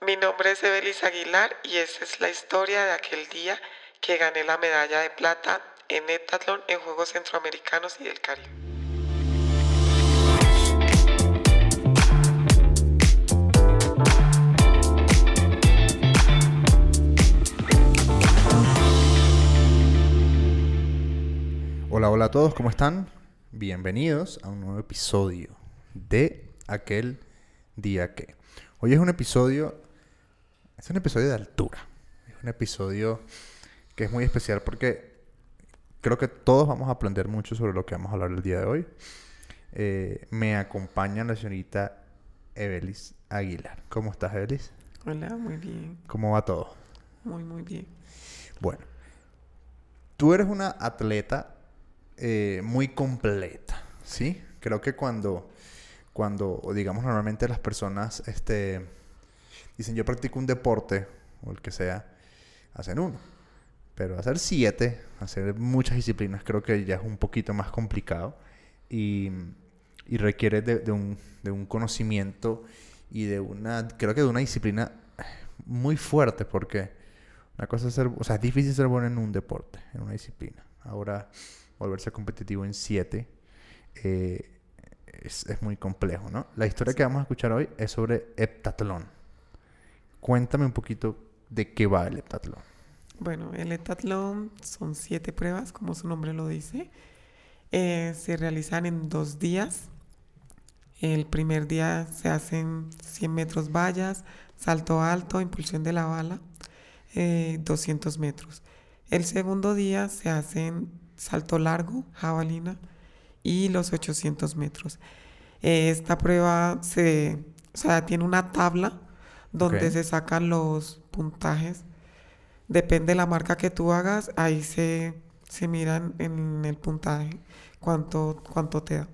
Mi nombre es Evelis Aguilar y esa es la historia de aquel día que gané la medalla de plata en heptatlón en Juegos Centroamericanos y del Caribe. Hola, hola a todos, ¿cómo están? Bienvenidos a un nuevo episodio de aquel día que. Hoy es un episodio, es un episodio de altura. Es un episodio que es muy especial porque creo que todos vamos a aprender mucho sobre lo que vamos a hablar el día de hoy. Eh, me acompaña la señorita Evelis Aguilar. ¿Cómo estás, Evelis? Hola, muy bien. ¿Cómo va todo? Muy, muy bien. Bueno, tú eres una atleta eh, muy completa, ¿sí? Creo que cuando, cuando, digamos normalmente las personas este, dicen yo practico un deporte, o el que sea, hacen uno. Pero hacer siete, hacer muchas disciplinas, creo que ya es un poquito más complicado y, y requiere de, un, de un conocimiento y de una, creo que de una disciplina muy fuerte porque una cosa es ser, o sea, es difícil ser bueno en un deporte, en una disciplina. Ahora, volverse competitivo en siete eh, es, es, muy complejo, ¿no? La historia que vamos a escuchar hoy es sobre heptatlón. Cuéntame un poquito de qué va el heptatlón. Bueno, el heptatlón son siete pruebas, como su nombre lo dice. Eh, se realizan en dos días. El primer día se hacen 100 metros vallas, salto alto, impulsión de la bala, eh, 200 metros. El segundo día se hacen salto largo, jabalina y los 800 metros. Eh, esta prueba se, o sea, tiene una tabla donde okay. se sacan los puntajes. Depende de la marca que tú hagas, ahí se, se miran en el puntaje cuánto, cuánto te da.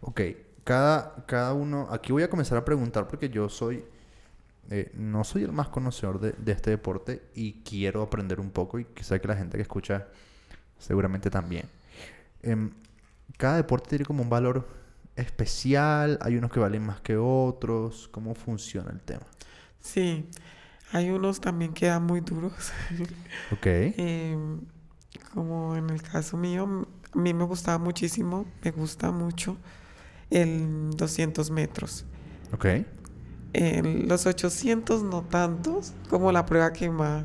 Ok, cada, cada uno, aquí voy a comenzar a preguntar porque yo soy, eh, no soy el más conocedor de, de, este deporte y quiero aprender un poco y quizá que la gente que escucha seguramente también. Eh, cada deporte tiene como un valor especial, hay unos que valen más que otros, ¿cómo funciona el tema? Sí, hay unos también que dan muy duros. Ok. eh, como en el caso mío, a mí me gustaba muchísimo, me gusta mucho el 200 metros. Ok. Los 800 no tantos, como la prueba que más,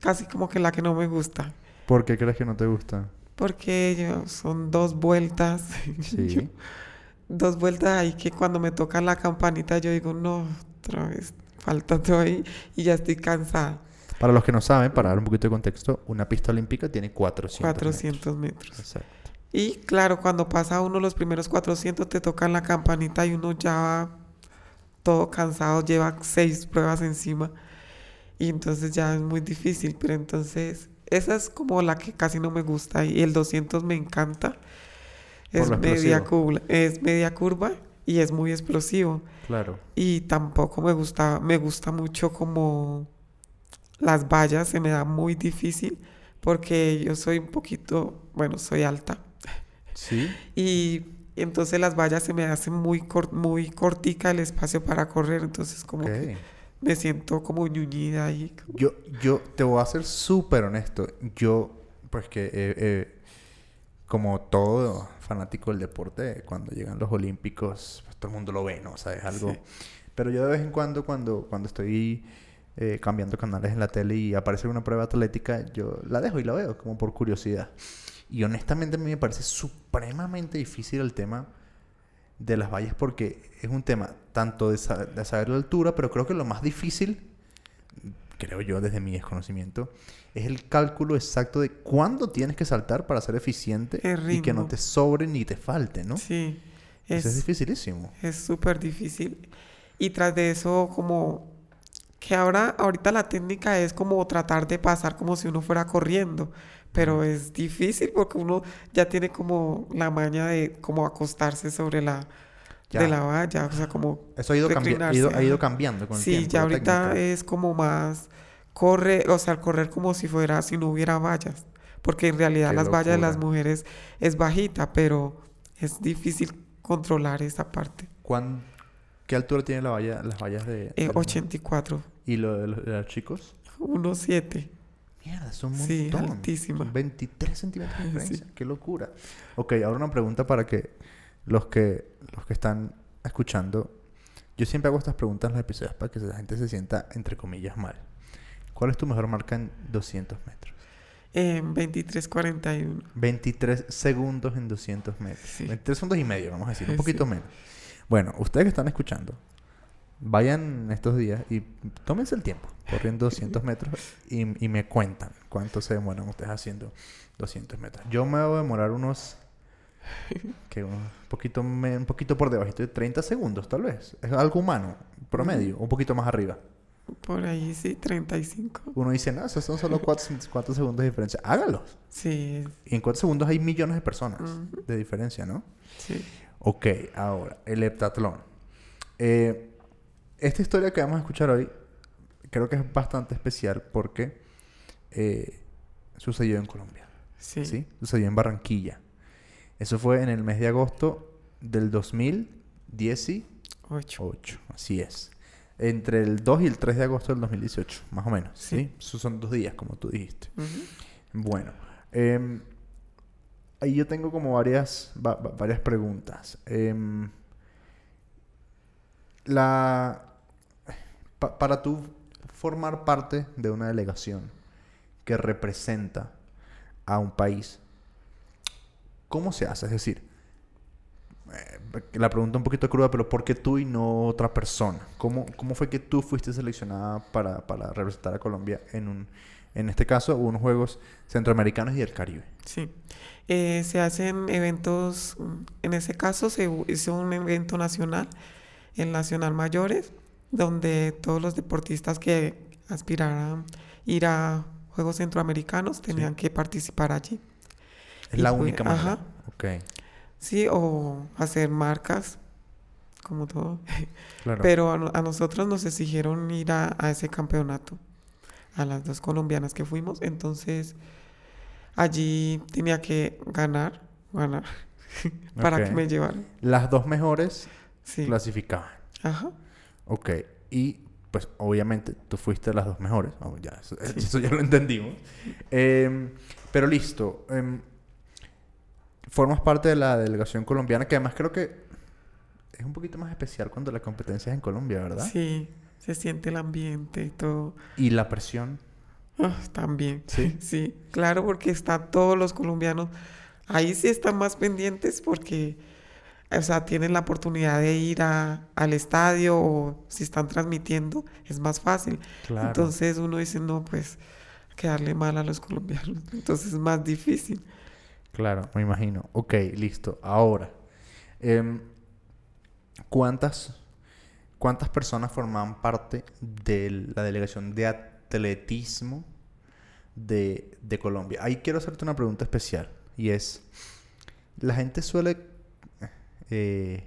casi como que la que no me gusta. ¿Por qué crees que no te gusta? Porque yo, son dos vueltas. Sí. yo, dos vueltas ahí que cuando me toca la campanita yo digo, no, otra vez, falta todo ahí y ya estoy cansada. Para los que no saben, para dar un poquito de contexto, una pista olímpica tiene 400, 400 metros. metros. Exacto. Y claro, cuando pasa uno los primeros 400 te tocan la campanita y uno ya va todo cansado, lleva seis pruebas encima y entonces ya es muy difícil, pero entonces esa es como la que casi no me gusta y el 200 me encanta. Es media, curva, es media curva y es muy explosivo. Claro. Y tampoco me gusta, me gusta mucho como las vallas, se me da muy difícil porque yo soy un poquito, bueno, soy alta. Sí. Y entonces las vallas se me hacen muy, cort, muy cortica el espacio para correr, entonces como okay. que me siento como ñuñida ahí. Yo, yo te voy a ser súper honesto. Yo, pues que eh, eh, como todo fanático del deporte, cuando llegan los olímpicos, pues todo el mundo lo ve, ¿no? O sea, es algo... Sí. Pero yo de vez en cuando, cuando, cuando estoy eh, cambiando canales en la tele y aparece una prueba atlética, yo la dejo y la veo, como por curiosidad. Y honestamente a mí me parece supremamente difícil el tema de las vallas porque es un tema tanto de, sa de, saber la altura, pero creo que lo más difícil, creo yo desde mi desconocimiento, es el cálculo exacto de cuándo tienes que saltar para ser eficiente y que no te sobre ni te falte, ¿no? Sí. Es, Eso es dificilísimo. Es súper difícil. Y tras de eso, como que ahora, ahorita la técnica es como tratar de pasar como si uno fuera corriendo, pero es difícil porque uno ya tiene como la maña de como acostarse sobre la ya. de la valla, o sea, como eso ha ido, cambi ido, ha ido cambiando con el sí, tiempo. ya ahorita técnica. es como más corre, o sea, correr como si fuera si no hubiera vallas, porque en realidad Qué las locura. vallas de las mujeres es bajita, pero es difícil controlar esa parte. ¿Cuán, ¿Qué altura tiene la valla, las vallas de...? Eh, de los- 84. ¿Y lo de los, de los chicos? 1.7. Mierda, son un Sí, montón. altísima. 23 centímetros de Sí. diferencia. Qué locura. Ok, ahora una pregunta para que los que los que están escuchando. Yo siempre hago estas preguntas en los episodios para que la gente se sienta, entre comillas, mal. ¿Cuál es tu mejor marca en 200 metros? Eh, 23.41. 23 segundos en 200 metros. Sí. 23 segundos y medio, vamos a decir, un Sí. poquito menos. Bueno, ustedes que están escuchando, vayan estos días y tómense el tiempo corriendo 200 metros y, y me cuentan cuánto se demoran ustedes haciendo 200 metros. Yo me voy a demorar unos... que un poquito, me- un poquito por debajito de 30 segundos, tal vez. Es algo humano, promedio, un poquito más arriba. Por ahí sí, 35. Uno dice, no, esos son solo 4, segundos de diferencia. Hágalos. Sí, Y en 4 segundos hay millones de personas de diferencia, ¿no? sí. Ok, ahora, el heptatlón. Eh, esta historia que vamos a escuchar hoy creo que es bastante especial porque eh, sucedió en Colombia. Sí. Sí. Sucedió en Barranquilla. Eso fue en el mes de agosto del 2018. 8. Así es. Entre el 2 y el 3 de agosto del 2018, más o menos. Sí. Son dos días, como tú dijiste. Bueno, em, ahí yo tengo como varias, va- va- varias preguntas. Em, la, pa- para tú formar parte de una delegación que representa a un país, ¿cómo se hace? Es decir, la pregunta un poquito cruda, pero ¿por qué tú y no otra persona? ¿Cómo, cómo fue que tú fuiste seleccionada para, para representar a Colombia en un, en este caso, unos Juegos Centroamericanos y del Caribe? Sí. Eh, se hacen eventos, en ese caso se hizo un evento nacional, el Nacional Mayores, donde todos los deportistas que aspiraran ir a Juegos Centroamericanos tenían que participar allí. Es Y la fue- única manera. ajá. Ok, Sí, o hacer marcas, como todo. claro. Pero a, a nosotros nos exigieron ir a, a ese campeonato, a las dos colombianas que fuimos. Entonces, allí tenía que ganar, ganar, para que me llevaran. Las dos mejores Sí. clasificaban. Ajá. Ok, y pues obviamente tú fuiste las dos mejores. Ya, eso, eso ya lo entendimos. Em, pero listo. em, formas parte de la delegación colombiana, que además creo que es un poquito más especial cuando la competencia es en Colombia, ¿verdad? Sí, se siente el ambiente y todo. Y la presión. Ah, también. Sí. Sí, claro, porque están todos los colombianos. Ahí sí están más pendientes porque, o sea, tienen la oportunidad de ir a- al estadio o si están transmitiendo, es más fácil. Claro. Entonces uno dice, no, pues, quedarle mal a los colombianos. Entonces es más difícil. Claro, me imagino. Ok, listo. Ahora, em, ¿cuántas, ¿cuántas personas formaban parte de la delegación de atletismo de, de Colombia? Ahí quiero hacerte una pregunta especial. Y es, la gente suele, eh,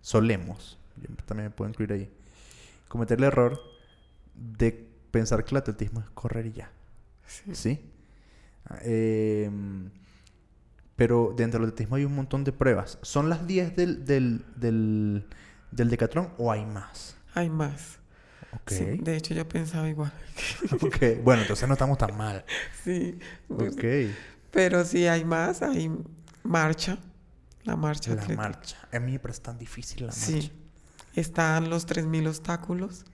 solemos, yo también me puedo incluir ahí, cometer el error de pensar que el atletismo es correr y ya. Sí. ¿Sí? Em, pero dentro del atletismo hay un montón de pruebas. ¿Son las 10 del, del, del, del Decathlon o hay más? Hay más. Ok. Sí, de hecho yo pensaba igual. ok. Bueno, entonces no estamos tan mal. Sí. Ok. Pero sí hay más, hay marcha. La marcha La atlética. marcha. A mí me parece tan difícil la marcha. Sí. Están los 3.000 obstáculos.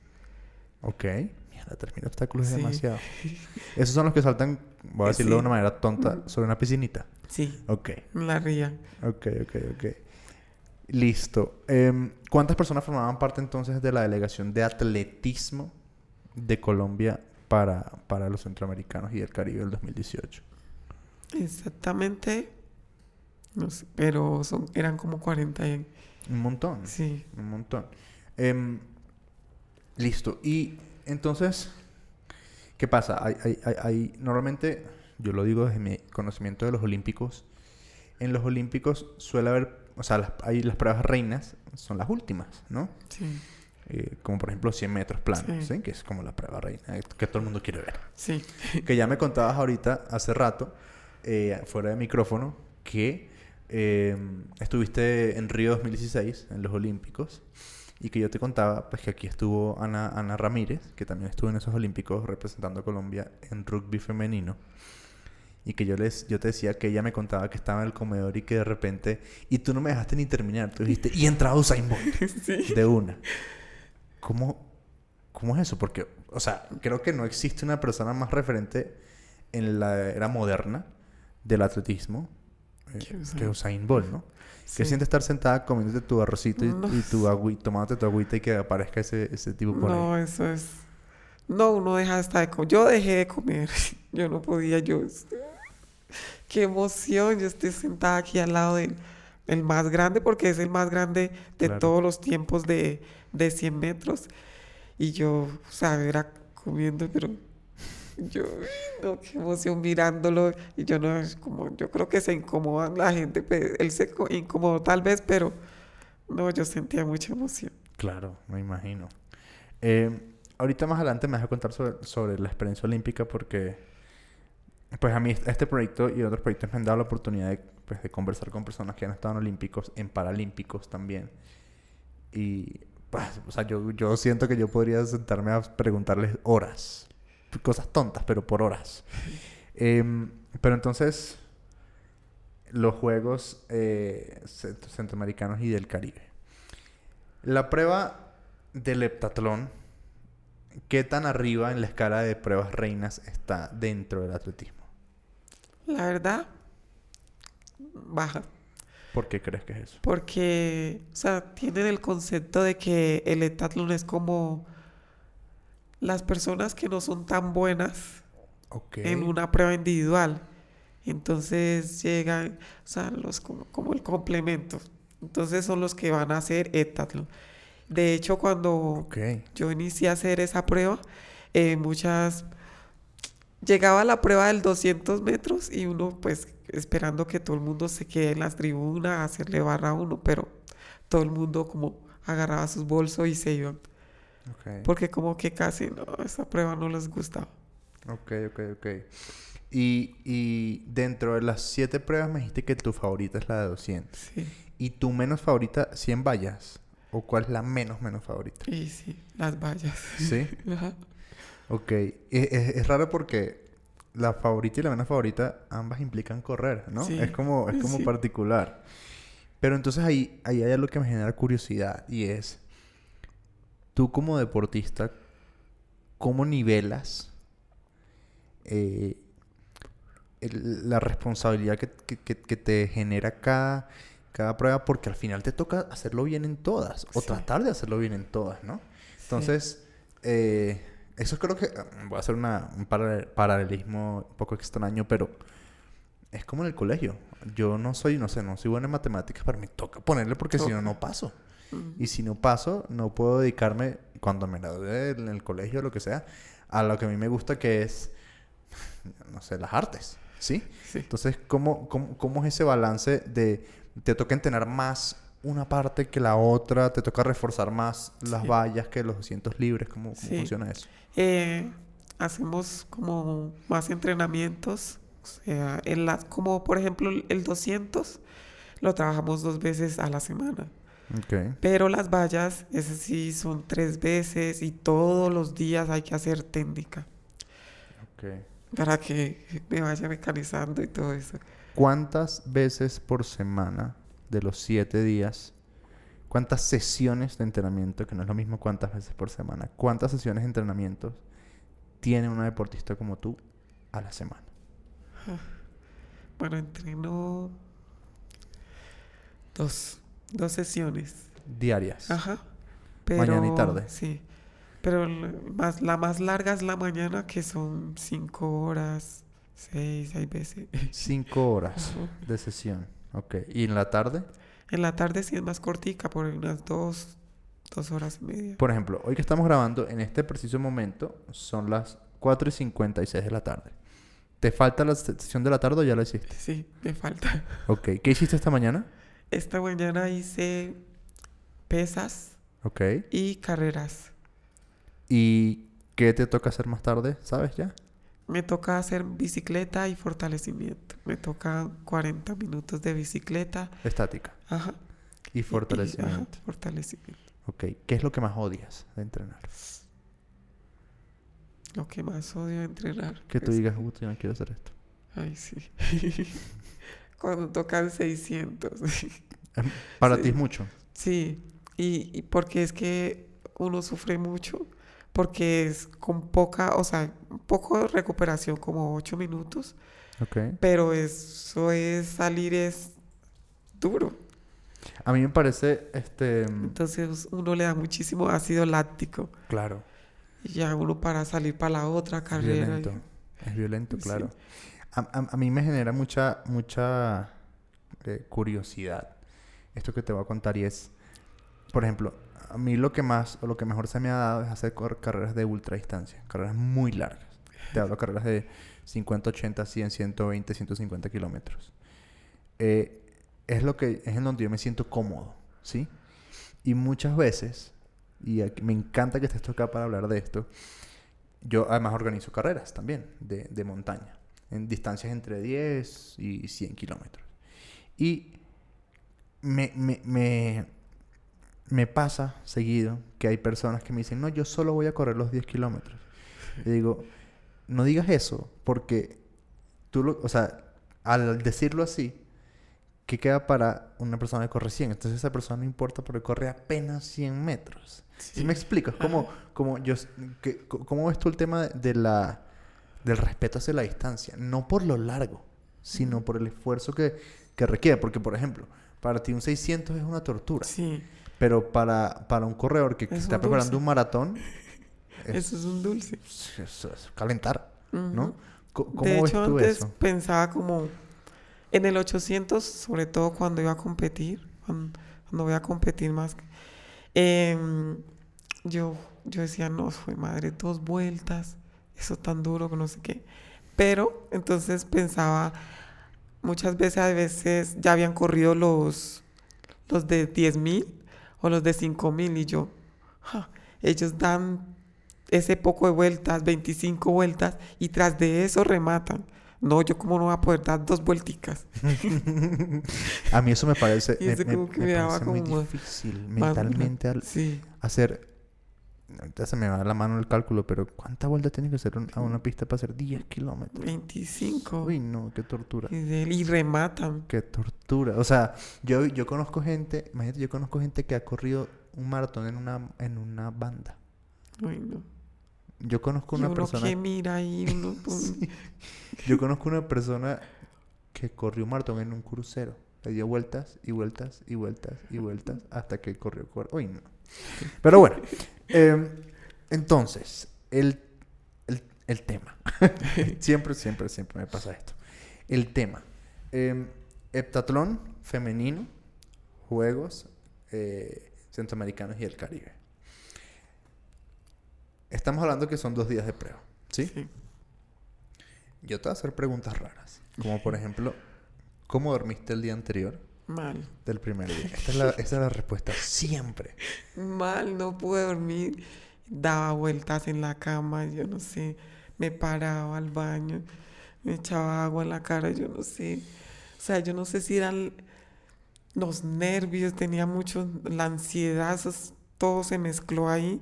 Ok. Mierda, termina obstáculos es demasiado. Esos son los que saltan, voy a decirlo de una manera tonta, sobre una piscinita. Sí, Ok. la ría. Ok, ok, ok. Listo. Em, ¿Cuántas personas formaban parte entonces de la delegación de atletismo de Colombia para, para los centroamericanos y el Caribe del 2018? Exactamente. No sé, pero son, eran como 40. y- Un montón. Sí. Un montón. Em, listo. Y entonces, ¿qué pasa? Hay, hay- hay- hay- normalmente, yo lo digo desde mi conocimiento de los olímpicos, en los olímpicos suele haber, o sea, las, hay las pruebas reinas, son las últimas, ¿no? Sí. Eh, como por ejemplo 100 metros planos, Sí. ¿sí? que es como la prueba reina eh, que todo el mundo quiere ver. Sí. Que ya me contabas ahorita, hace rato, eh, fuera de micrófono, que eh, estuviste en Río 2016, en los Olímpicos, Y que yo te contaba, pues que aquí estuvo Ana, Ana Ramírez, que también estuvo en esos Olímpicos representando a Colombia en rugby femenino. Y que yo, les, yo te decía que ella me contaba que estaba en el comedor y que de repente... Y tú no me dejaste ni terminar. Tú dijiste, y entra Usain Bolt. Sí. De una. ¿Cómo, ¿Cómo es eso? Porque, o sea, creo que no existe una persona más referente en la era moderna del atletismo eh, Que Usain. que Usain Bolt, ¿no? Sí. Que siente estar sentada comiéndote tu arrocito y, No. y tu agüita, tomándote tu agüita y que aparezca ese, ese tipo por ahí. No, eso es... No, uno deja hasta de comer. Yo dejé de comer. Yo no podía, yo... Qué emoción. Yo estoy sentada aquí al lado del el más grande, porque es el más grande de Claro. todos los tiempos de, de 100 metros. Y yo, o sea, era comiendo, pero yo, no, qué emoción mirándolo. Y yo no, es como, yo creo que se incomodan la gente, pe- él se co- incomodó tal vez, pero no, yo sentía mucha emoción. Claro, me imagino. Eh, ahorita más adelante me vas a contar sobre, sobre la experiencia olímpica porque, pues a mí est- este proyecto y otros proyectos me han dado la oportunidad de, pues, de conversar con personas que han estado en olímpicos, en paralímpicos también. Y, pues, o sea, yo, yo siento que yo podría sentarme a preguntarles horas. Cosas tontas, pero por horas. Em, pero entonces, los Juegos eh, cent- Centroamericanos y del Caribe. La prueba del heptatlón, ¿qué tan arriba en la escala de pruebas reinas está dentro del atletismo? La verdad, baja. ¿Por qué crees que es eso? Porque, o sea, tienen el concepto de que el heptatlón es como las personas que no son tan buenas en una prueba individual. Entonces llegan, o sea, los como, como el complemento. Entonces son los que van a hacer heptatlón. De hecho, cuando yo inicié a hacer esa prueba, eh, muchas... Llegaba a la prueba del 200 metros y uno pues esperando que todo el mundo se quede en las tribunas a hacerle barra a uno, pero todo el mundo como agarraba sus bolsos y se iban, Ok. porque como que casi no, esa prueba no les gustaba. Ok, ok, ok. Y, y dentro de las siete pruebas me dijiste que tu favorita es la de 200. Sí, ¿Y tu menos favorita, 100 vallas? ¿O cuál es la menos menos favorita? y sí, las vallas. ¿Sí? Ajá. Ok. Es, es- es raro porque la favorita y la menos favorita ambas implican correr, ¿no? Sí, Es como, es como sí. particular. Pero entonces ahí, ahí hay algo que me genera curiosidad y es, tú como deportista, ¿cómo nivelas eh, el- la responsabilidad que, que- que- que te genera cada, cada prueba? Porque al final te toca hacerlo bien en todas o Sí. tratar de hacerlo bien en todas, ¿no? Sí. Entonces, eh, eso creo que mm, voy a hacer una- un paralel- paralelismo un poco extraño, pero es como en el colegio. Yo no soy, no sé, no soy bueno en matemáticas, pero me toca ponerle porque si no, no paso. Y si no paso, no puedo dedicarme, cuando me gradué en el colegio o lo que sea, a lo que a mí me gusta, que es, no sé, las artes. ¿Sí? Sí. Entonces, ¿cómo, cómo, cómo es ese balance de te toca entrenar más una parte que la otra? ¿Te toca reforzar más las Sí. vallas que los 200 libres? ¿Cómo, cómo Sí. funciona eso? Eh, hacemos como más entrenamientos, o sea, en las, como por ejemplo el- el 200 lo trabajamos dos veces a la semana, Ok. pero las vallas, esas sí son tres veces y todos los días hay que hacer técnica ok. para que me vaya mecanizando y todo eso. ¿Cuántas veces por semana de los 7 días, cuántas sesiones de entrenamiento, que no es lo mismo cuántas veces por semana, cuántas sesiones de entrenamiento tiene una deportista como tú a la semana? Bueno, entreno dos, dos sesiones. Diarias. Ajá. Mañana y tarde. Sí. Pero más, la más larga es la mañana, que son cinco horas, seis, hay veces. Cinco horas Ajá. de sesión. Ok. ¿Y en la tarde? En la tarde sí es más cortica, por unas dos, dos horas y media. Por ejemplo, hoy que estamos grabando, en este preciso momento, son las 4 y 56 de la tarde. ¿Te falta la sesión de la tarde o ya la hiciste? Sí, me falta. Ok. ¿Qué hiciste esta mañana? Esta mañana hice pesas Ok. y carreras. ¿Y qué te toca hacer más tarde? ¿Sabes ya? Me toca hacer bicicleta y fortalecimiento. Me toca 40 minutos de bicicleta. Estática. Ajá. Y y- y- fortalecimiento. ajá, fortalecimiento. Ok. ¿Qué es lo que más odias de entrenar? Lo que más odio de entrenar. Que tú digas, "Uy, yo no quiero hacer esto. Ay, sí. Cuando tocan 600. Para Sí. ti es mucho. sí, y, y porque es que uno sufre mucho, porque es con poca, o sea, poco de recuperación, como 8 minutos, Ok. pero eso es salir es duro. A mí me parece, este... Entonces uno le da muchísimo ácido láctico. Claro. Y ya uno para salir para la otra Es carrera. violento. Es violento, Sí. A, a- mí me genera mucha, mucha eh, curiosidad esto que te voy a contar y es, por ejemplo, a mí lo que más o lo que mejor se me ha dado es hacer carreras de ultra distancia, carreras muy largas. Te hablo de carreras de 50, 80, 100, 120, 150 kilómetros. Eh, es lo que es en donde yo me siento cómodo, ¿sí? Y muchas veces, y aquí- me encanta que estés acá para hablar de esto, yo además organizo carreras también de, de montaña, en distancias entre 10 y 100 kilómetros. Y me, me, me, me pasa seguido que hay personas que me dicen, no, yo solo voy a correr los 10 kilómetros. Y digo, no digas eso, porque tú lo, o sea, al decirlo así, ¿qué queda para una persona que corre 100? Entonces esa persona no importa porque corre apenas 100 metros. ¿Sí, me explico? Es como, como yo, que, ¿cómo ves tú el tema de la, del respeto hacia la distancia? No por lo largo, sino por el esfuerzo que, que requiere. Porque, por ejemplo, para ti un 600 es una tortura. Sí, Pero para, para un corredor que, que Es está preparando dulce. un maratón, es, eso es un dulce. es- es calentar, ¿no? Ujú. Co- ¿Cómo de ves hecho, tú antes eso? pensaba como en el 800, sobre todo cuando iba a competir, cuando, cuando voy a competir más. em, yo, yo decía, no, fue madre, dos vueltas, eso tan duro que no sé qué. Pero entonces pensaba, muchas veces, a veces ya habían corrido los, los de 10.000 o los de 5.000 y yo, "Ja, ellos dan ese poco de vueltas, 25 vueltas, y tras de eso rematan. No, yo como no voy a poder dar dos vuelticas. A mí eso me parece, Y me, eso me- como que me parece muy como difícil mentalmente al Sí, hacer... Ahorita se me va la mano el cálculo, pero ¿cuántas vueltas tiene que hacer a una pista para hacer 10 kilómetros? 25. Uy, no, qué tortura. Y, y rematan. Qué tortura. O sea, yo, yo conozco gente, imagínate, yo conozco gente que ha corrido un maratón en una, en una banda. Uy, no. Yo conozco Y una uno persona... que mira y uno... Sí. Yo conozco una persona que corrió un maratón en un crucero. Le dio vueltas y vueltas y vueltas y vueltas hasta que corrió. cor- Uy, no. Pero bueno, em, entonces, el, el, el tema. siempre, siempre, siempre me pasa esto. El tema. Em, heptatlón femenino, Juegos eh, Centroamericanos y el Caribe. Estamos hablando que son dos días de prueba, ¿sí? sí. Yo te voy a hacer preguntas raras. Como por ejemplo, ¿cómo dormiste el día anterior Mal. del primer día? Esta es la, esta es la respuesta siempre. Mal, no pude dormir. Daba vueltas en la cama, yo no sé. Me paraba al baño, me echaba agua en la cara, yo no sé. O sea, yo no sé si eran los nervios, tenía mucho, la ansiedad, eso todo se mezcló ahí.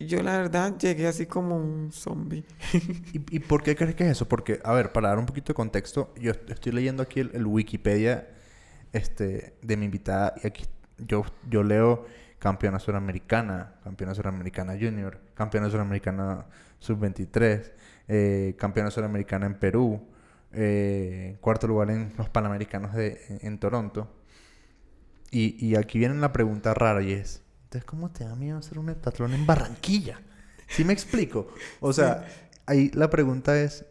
Yo la verdad llegué así como un zombie. ¿Y, y por qué crees que es eso? Porque, a ver, para dar un poquito de contexto, yo est- estoy leyendo aquí el, el Wikipedia este, de mi invitada y aquí yo, yo leo campeona suramericana, campeona suramericana junior, campeona suramericana sub-23, eh, campeona suramericana en Perú, eh, cuarto lugar en los Panamericanos de, en, en Toronto. Y, y aquí viene la pregunta rara y es, entonces, ¿cómo te da miedo hacer un heptatlón en Barranquilla? ¿Sí me explico? O sea, ahí la pregunta es,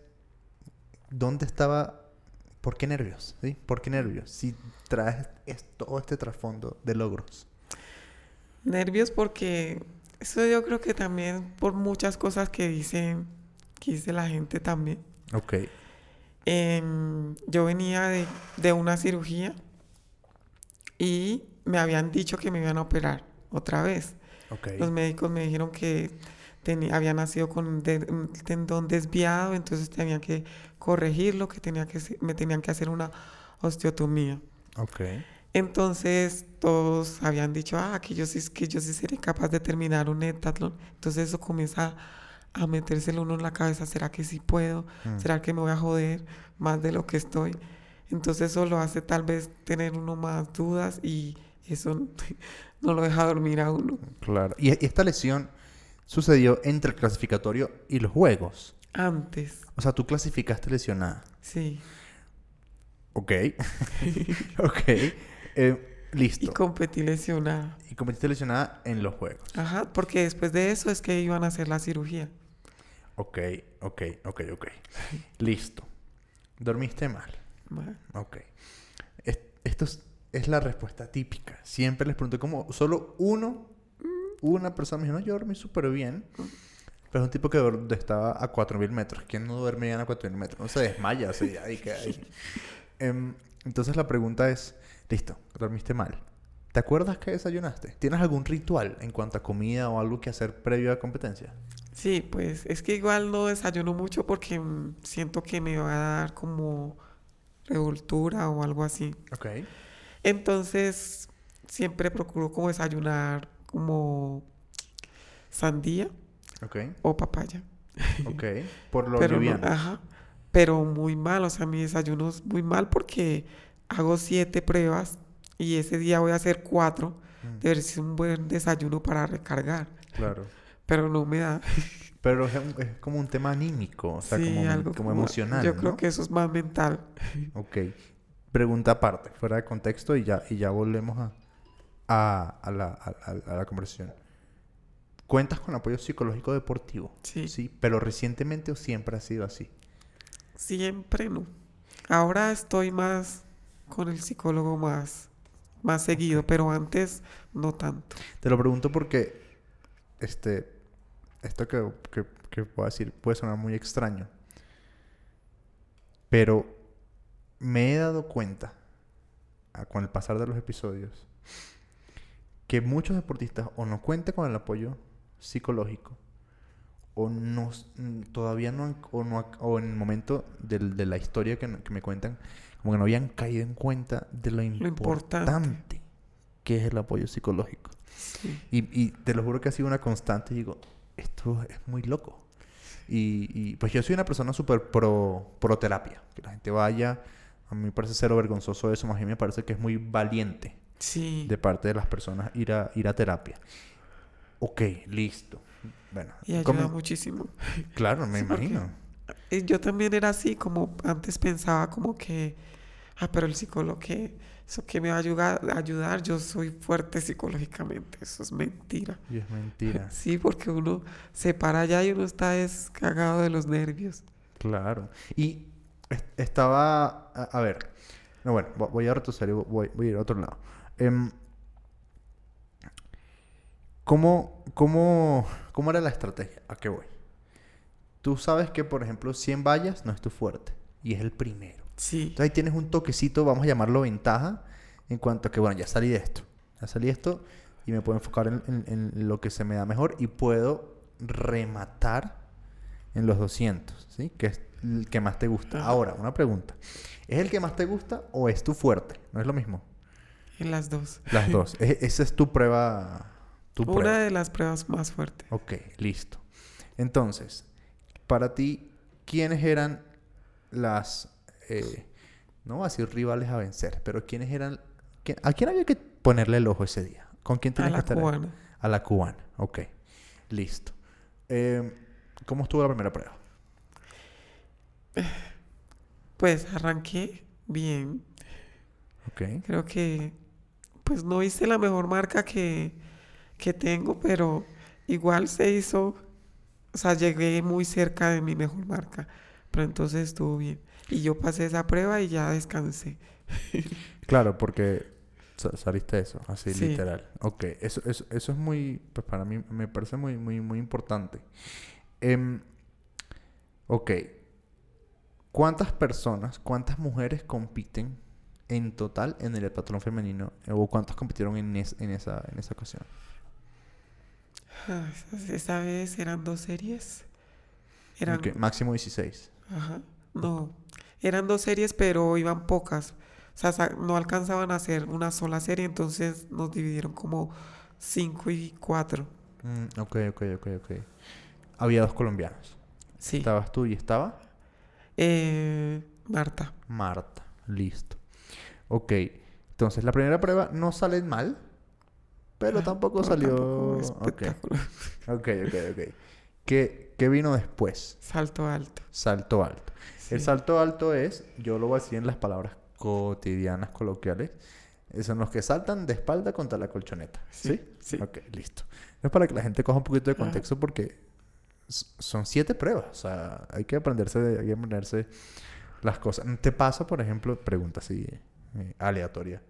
¿dónde estaba? ¿Por qué nervios? ¿Sí? ¿Por qué nervios? Si traes es- todo este trasfondo de logros. Nervios porque eso yo creo que también por muchas cosas que dice, que dice la gente también. Ok. Em, yo venía de, de una cirugía y me habían dicho que me iban a operar otra vez. Ok. Los médicos me dijeron que tenía, había nacido con un, de- un tendón desviado, entonces tenía que corregirlo, que tenía que me tenían que hacer una osteotomía. Ok. Entonces todos habían dicho, ah, que yo sí, que yo sí seré capaz de terminar un heptatlón. Entonces eso comienza a metérselo uno en la cabeza, ¿será que sí puedo? Mm. ¿Será que me voy a joder más de lo que estoy? Entonces eso lo hace tal vez tener uno más dudas y eso no lo deja dormir a uno. Claro. Y esta lesión sucedió entre el clasificatorio y los juegos. Antes, O sea, tú clasificaste lesionada. sí. Ok. ok. Eh, listo. Y competí lesionada. Y competiste lesionada en los juegos. Ajá, porque después de eso es que iban a hacer la cirugía. Ok, ok, ok, ok. Listo. Dormiste mal. Ma- Ok. Es- esto es, es la respuesta típica. Siempre les pregunto como solo uno, una persona me dijo, no, yo dormí súper bien. Pero es un tipo que estaba a 4.000 metros. ¿Quién no duerme a 4.000 metros? No se desmaya, así, ahí que ahí. Em, entonces la pregunta es, listo, dormiste mal. ¿Te acuerdas que desayunaste? ¿Tienes algún ritual en cuanto a comida o algo que hacer previo a competencia? Sí, pues es que igual no desayuno mucho porque mm, siento que me va a dar como revoltura o algo así. Ok. Entonces, siempre procuro como desayunar como sandía Ok. o papaya. Ok. Por lo pero no- ajá, pero muy mal, o sea, mi desayuno es muy mal porque hago siete pruebas y ese día voy a hacer cuatro. Mm, Debe ser un buen desayuno para recargar, claro. pero no me da. Pero es, es como un tema anímico, o sea, Sí, como, algo como como- emocional. Yo ¿no? creo que eso es más mental. Ok. Pregunta aparte, fuera de contexto y ya, y ya volvemos a, a, a la, a- a- a la conversación. ¿Cuentas con apoyo psicológico deportivo? Sí. Sí, pero recientemente o siempre ha sido así. Siempre no. Ahora estoy más con el psicólogo más, más seguido, pero antes no tanto. Te lo pregunto porque este esto que, que, que puedo decir puede sonar muy extraño. Pero me he dado cuenta ah, con el pasar de los episodios que muchos deportistas o no cuentan con el apoyo psicológico o no mm, todavía no o, no o en el momento del- de la historia que, que me cuentan como que no habían caído en cuenta de lo importante. importante que es el apoyo psicológico. Sí. Y, y te lo juro que ha sido una constante. Y digo, esto es muy loco. Y, y, pues yo soy una persona súper pro, pro terapia. Que la gente vaya. A mí me parece cero vergonzoso eso. Más bien me parece que es muy valiente Sí. de parte de las personas ir a, ir a terapia. Ok, listo. Bueno, Y ayuda muchísimo. claro, me Sí, imagino. Y yo también era así, como antes pensaba como que, ah, pero el psicólogo que, eso que me va a ayudar, ayudar, yo soy fuerte psicológicamente, eso es mentira. Y es mentira. Sí, porque uno se para allá y uno está descagado de los nervios. Claro. Y es- estaba. A, a ver. No, bueno, vo- voy a retroceder voy, voy a ir a otro lado. Em, ¿cómo, cómo, ¿Cómo era la estrategia? ¿A qué voy? Tú sabes que, por ejemplo, 100 vallas no es tu fuerte. Y es el primero. Sí, Entonces ahí tienes un toquecito, vamos a llamarlo ventaja, en cuanto a que, bueno, ya salí de esto. Ya salí de esto y me puedo enfocar en, en- en lo que se me da mejor y puedo rematar en los 200, ¿sí? Que es el que más te gusta. Ahora, una pregunta. ¿Es el que más te gusta o es tu fuerte? No es lo mismo. en las dos. Las dos. E- esa es tu prueba. Tu Una prueba. de las pruebas más fuertes. Ok, listo. Entonces, para ti, ¿quiénes eran las... eh, no voy a decir rivales a vencer, pero ¿quiénes eran... ¿A quién había que ponerle el ojo ese día? ¿Con quién A tenías que la estar? ahí? cubana. A la cubana, ok. Listo. Eh, ¿Cómo estuvo la primera prueba? Pues arranqué bien. Ok. Creo que pues no hice la mejor marca que, que tengo, pero igual se hizo, o sea, llegué muy cerca de mi mejor marca, pero entonces estuvo bien. Y yo pasé esa prueba y ya descansé. Claro, porque sa- saliste eso, así Sí. literal. Ok, eso, eso, eso es muy, pues para mí me parece muy, muy, muy importante. Em, ok, ¿cuántas personas, cuántas mujeres compiten en total en el heptatlón femenino? ¿O cuántas compitieron en, es- en, esa, en esa ocasión? Ah, Esa vez eran dos series. Eran, Ok, máximo 16. ajá, no, eran dos series, pero iban pocas. O sea, no alcanzaban a hacer una sola serie, entonces nos dividieron como cinco y cuatro. Mm, ok, ok, ok, ok. Había dos colombianos. Sí. Estabas tú y estaba Eh, Marta. Marta. Listo. Ok. Entonces, la primera prueba no sale mal, pero Ah, tampoco pero salió... tampoco Ok, ok, ok, ok. ¿Qué, qué vino después? Salto alto. Salto alto. El Sí. salto alto es, yo lo voy a decir en las palabras cotidianas, coloquiales, son los que saltan de espalda contra la colchoneta. ¿Sí? Sí, sí. Ok, listo. Es para que la gente coja un poquito de Ajá. contexto porque s- son siete pruebas. O sea, hay que aprenderse, de- hay que aprenderse las cosas. ¿Te pasa, por ejemplo, pregunta así eh, aleatoria,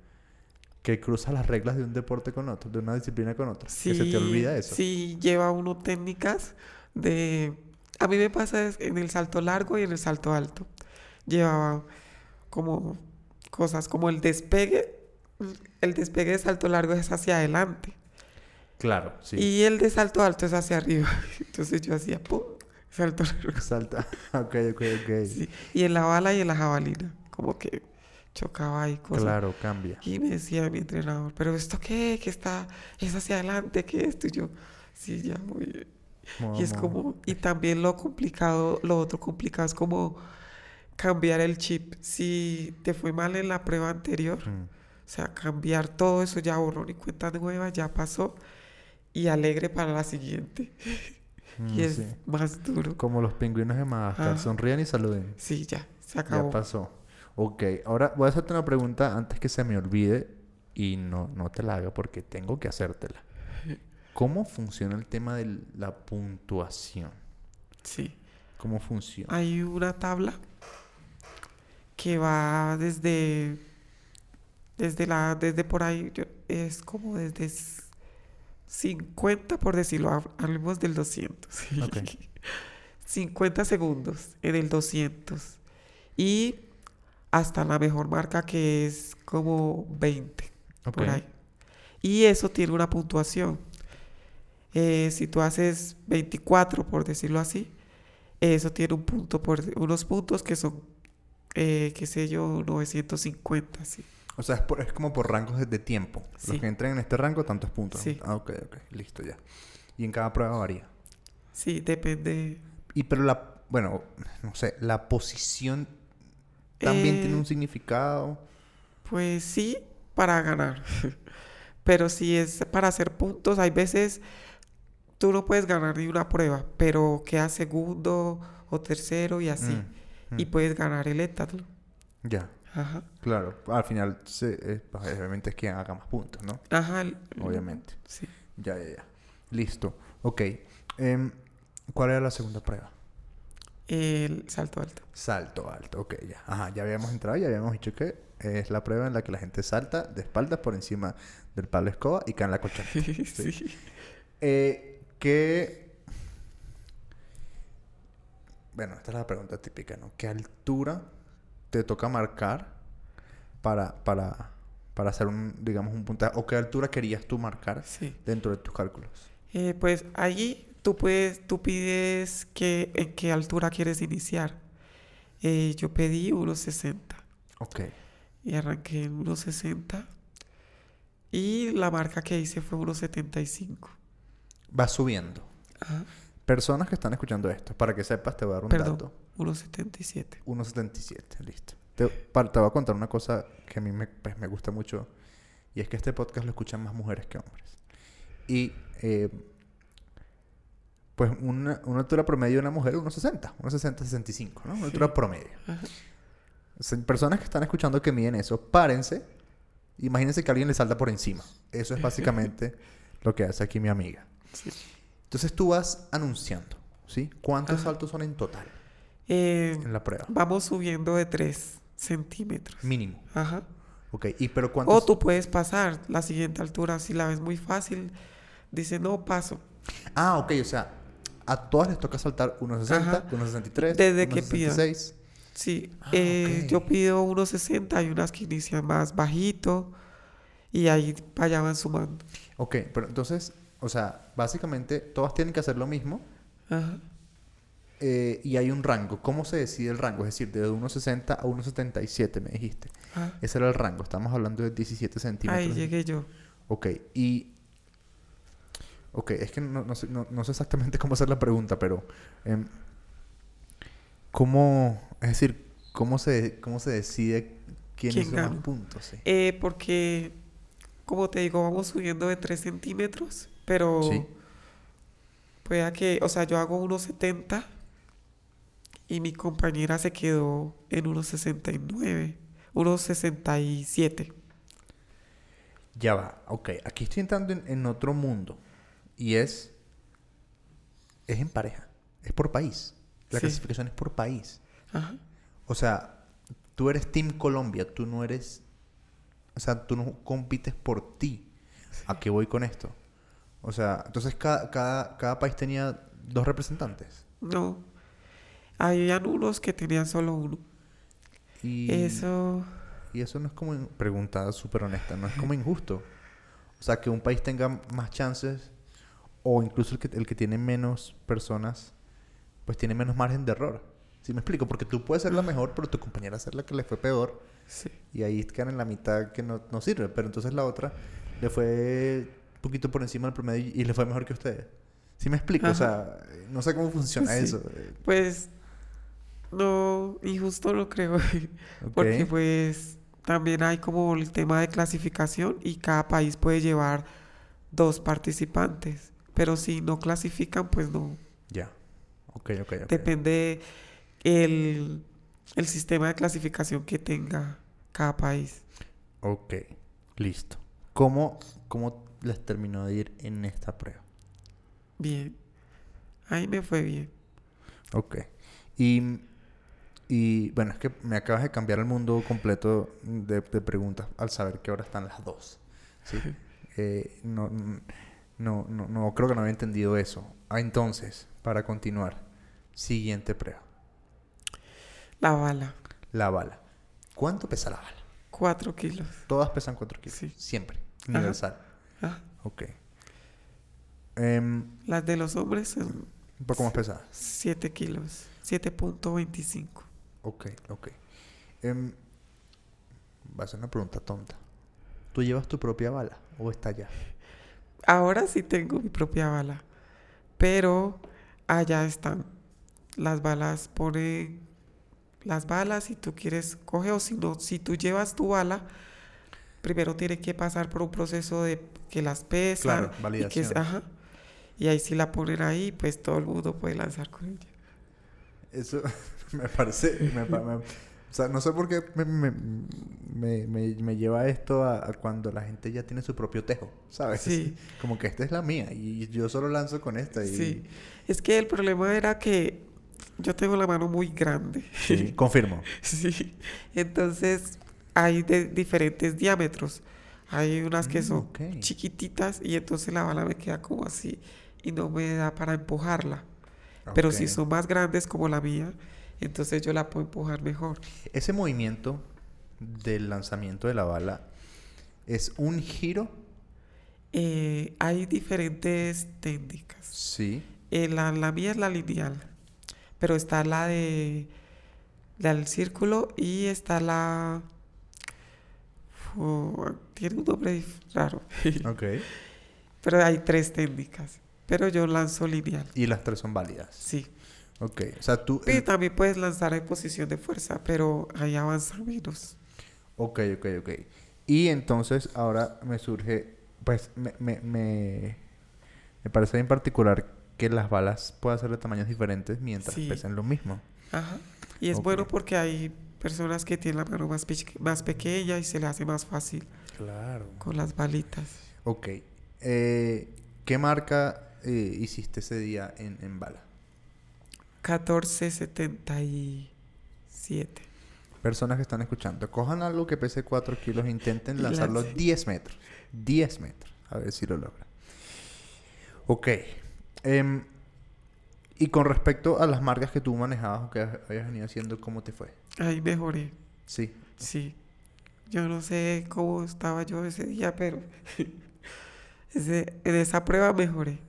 que cruzas las reglas de un deporte con otro, de una disciplina con otra? Sí, que se te olvida eso. Sí, lleva uno técnicas de... A mí me pasa en el salto largo y en el salto alto. Llevaba como cosas como el despegue. El despegue de salto largo es hacia adelante. Claro, sí. Y el de salto alto es hacia arriba. Entonces yo hacía pum, salto largo. Salta. ok, ok, ok. Sí. Y en la bala y en la jabalina. Como que chocaba ahí cosas. Claro, cambia. Y me decía mi entrenador, ¿pero esto qué? ¿Qué está? ¿Es hacia adelante? ¿Qué es esto? Y yo, sí, ya muy bien. Y es como, y también lo complicado, lo otro complicado es como cambiar el chip. Si te fue mal en la prueba anterior, Mm, o sea, cambiar todo eso ya borrón y cuenta nueva, ya pasó, y alegre para la siguiente. mm, Y es sí. más duro. Como los pingüinos de Madagascar. Sonrían y saluden. Sí, ya, se Ya acabó. pasó. Ok, ahora voy a hacerte una pregunta antes que se me olvide y no, no te la haga porque tengo que hacértela. ¿Cómo funciona el tema de la puntuación? Sí. ¿Cómo funciona? Hay una tabla que va desde desde la desde por ahí es como desde s- 50 por decirlo hab- hablemos del 200 sí. Ok. 50 segundos en el 200 y hasta la mejor marca que es como 20 Ok. por ahí y eso tiene una puntuación Eh, si tú haces 24 por decirlo así eso tiene un punto por unos puntos que son, eh, qué sé yo, 950, sí. O sea, es, por- es como por rangos de, de tiempo. Los que entren en este rango, tantos puntos. Sí. Ah, ok, ok. Listo ya. Y en cada prueba varía. Sí, depende. Y pero la, bueno, no sé, la posición también Eh, tiene un significado. Pues sí, para ganar. Pero si es para hacer puntos, hay veces tú no puedes ganar ni una prueba, pero quedas segundo o tercero y así. Mm, Y mm. puedes ganar el étatlo. Ya, Ajy claro. Al final, se, eh, pues, obviamente es quien haga más puntos, ¿no? Ajá. Obviamente. Sí. Ya, ya, ya. Listo. Ok. Em, ¿Cuál era la segunda prueba? El salto alto. Salto alto. Ok, ya. Ajá, ya habíamos entrado ya habíamos dicho que es la prueba en la que la gente salta de espaldas por encima del palo de escoba y cae en la colchoneta. sí. Eh, ¿Qué... Bueno, esta es la pregunta típica, ¿no? ¿Qué altura te toca marcar para, para, para hacer un, digamos, un puntaje? ¿O qué altura querías tú marcar Sí. dentro de tus cálculos? Eh, pues allí tú puedes, tú pides que, en qué altura quieres iniciar. Eh, yo pedí 1.60 Ok. y arranqué en 1.60 y la marca que hice fue 1.75. Va subiendo. Ajá, Personas que están escuchando esto, para que sepas, te voy a dar un Perdón. dato. 1.77. 1.77, listo. Te, te voy a contar una cosa que a mí me, pues, me gusta mucho y es que este podcast lo escuchan más mujeres que hombres. Y eh, pues una, una altura promedio de una mujer es 1.60, 1.60, 65, ¿no? Una Sí. altura promedio. Ajá. Personas que están escuchando que miden eso, párense. Imagínense que alguien le salta por encima. Eso es básicamente lo que hace aquí mi amiga. Sí. Entonces tú vas anunciando, ¿sí? ¿Cuántos Ajá. saltos son en total Eh, en la prueba? vamos subiendo de 3 centímetros. Mínimo. Ajá. Ok, ¿y pero cuántos? O tú puedes pasar la siguiente altura si la ves muy fácil. Dice, no, paso. Ah, ok, o sea, a todas les toca saltar 1.60, Ajá. 1.63, Desde que pidan. 1.66. Sí, Ah, eh, ok. yo pido 1.60 y unas que inician más bajito y ahí allá van sumando. Ok, pero entonces, o sea, básicamente todas tienen que hacer lo mismo, Ajá. eh, y hay un rango. ¿Cómo se decide el rango? Es decir, de 1,60 a 1,77 me dijiste. Ah, Ese era el rango. Estamos hablando de 17 centímetros. ahí llegué yo. Ok, y... Ok, es que no, no sé, no- no sé exactamente cómo hacer la pregunta, pero... em, ¿Cómo... Es decir, cómo se, cómo se decide quién, ¿Quién hizo gana? más puntos? Sí. Eh, porque, como te digo, vamos subiendo de 3 centímetros, pero Sí. pueda que, o sea, yo hago 1,70 y mi compañera se quedó en 1,69, 1,67. Ya va, ok. Aquí estoy entrando en, en otro mundo. Y es... Es en pareja. Es por país. La Sí. clasificación es por país. Ajá. O sea, tú eres Team Colombia. Tú no eres... O sea, tú no compites por ti. ¿A qué voy con esto? O sea, entonces cada, cada, cada país tenía dos representantes. No. Habían unos que tenían solo uno. Y, Eso, y eso no es como... Pregunta súper honesta. No es como injusto. O sea, que un país tenga más chances o incluso el que, el que tiene menos personas, pues tiene menos margen de error. ¿Sí me explico? Porque tú puedes ser la mejor, pero tu compañera ser la que le fue peor. sí. Y ahí quedan en la mitad que no, no sirve. Pero entonces la otra le fue un poquito por encima del promedio y, y le fue mejor que ustedes. ¿Sí me explico? O sea, no sé cómo funciona Sí. eso. Pues, no, injusto lo creo. Porque pues también hay como el tema de clasificación y cada país puede llevar dos participantes. Pero si no clasifican, pues no. Ya. Ok, ok, ok. Depende el, el sistema de clasificación que tenga cada país. Ok. Listo. ¿Cómo, ¿Cómo les terminó de ir en esta prueba? Bien. Ahí me fue bien. Ok. Y, y bueno, es que me acabas de cambiar el mundo completo de, de preguntas al saber que ahora están las dos. ¿sí? Eh, no, no, no, no, creo que no había entendido eso. Ah, entonces, para continuar, siguiente prueba. La bala, La bala. ¿Cuánto pesa la bala? cuatro kilos. Todas pesan 4 kilos. Sí. Siempre. Ajá. Universal. Ah, Ok. Em, las de los hombres son un poco más pesada. 7 kilos. 7.25. Ok, ok. Em, va a ser una pregunta tonta. ¿Tú llevas tu propia bala o está allá? Ahora sí tengo mi propia bala. Pero allá están. Las balas ponen las balas si tú quieres coge o si no, si tú llevas tu bala, primero tiene que pasar por un proceso de que las pesan Claro, y que ajá. Y ahí si la ponen ahí, pues todo el mundo puede lanzar con ella. Eso me parece... me pa- me- o sea, no sé por qué me, me, me- me- lleva esto a, a cuando la gente ya tiene su propio tejo, ¿sabes? Sí. Como que esta es la mía y yo solo lanzo con esta y... Sí. Es que el problema era que yo tengo la mano muy grande. Sí, confirmo. Sí, entonces hay de diferentes diámetros. Hay unas que Mm, son chiquititas y entonces la bala me queda como así y no me da para empujarla. Pero si son más grandes como la mía, entonces yo la puedo empujar mejor. Ese movimiento del lanzamiento de la bala es un giro. Eh, hay diferentes técnicas. Sí. Eh, la, la mía es la lineal, pero está la de la del círculo y está la... Tiene un nombre raro. Ok. Pero hay tres técnicas. Pero yo lanzo lineal. Y las tres son válidas. Sí. Ok. O sea, tú... Y también puedes lanzar en posición de fuerza, pero ahí avanza menos. Ok, ok, ok. Y entonces ahora me surge, pues me, me, me, me parece en particular que las balas puedan ser de tamaños diferentes mientras Sí. pesen lo mismo. Ajá. Y es Ok. bueno porque hay personas que tienen la mano más, pe- más pequeña y se le hace más fácil Claro. con las balitas. Ok. Eh, ¿Qué marca eh, hiciste ese día en, en bala? 1477. Personas que están escuchando, cojan algo que pese 4 kilos e intenten lanzarlo lance. 10 metros. 10 metros. A ver si lo logran. Ok. Em, y con respecto a las marcas que tú manejabas o que habías venido haciendo, ¿cómo te fue? Ahí mejoré. Sí. Sí. Yo no sé cómo estaba yo ese día, pero ese- en esa prueba mejoré.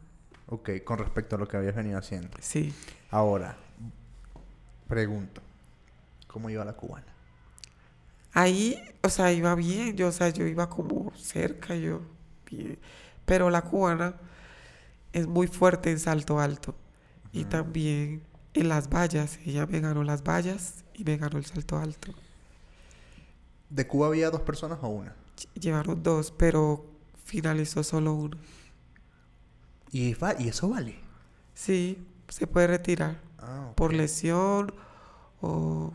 Ok, con respecto a lo que habías venido haciendo. Sí. Ahora, Pregunto, ¿cómo iba la cubana? Ahí, o sea, iba bien, yo, o sea, yo iba como cerca, yo, bien. Pero la cubana es muy fuerte en salto alto. Y también en las vallas, ella me ganó las vallas y me ganó el salto alto. ¿De Cuba había dos personas o una? Ll- Llevaron dos, pero finalizó solo uno. Y, va- y eso vale. Sí, se puede retirar Ah, por lesión o,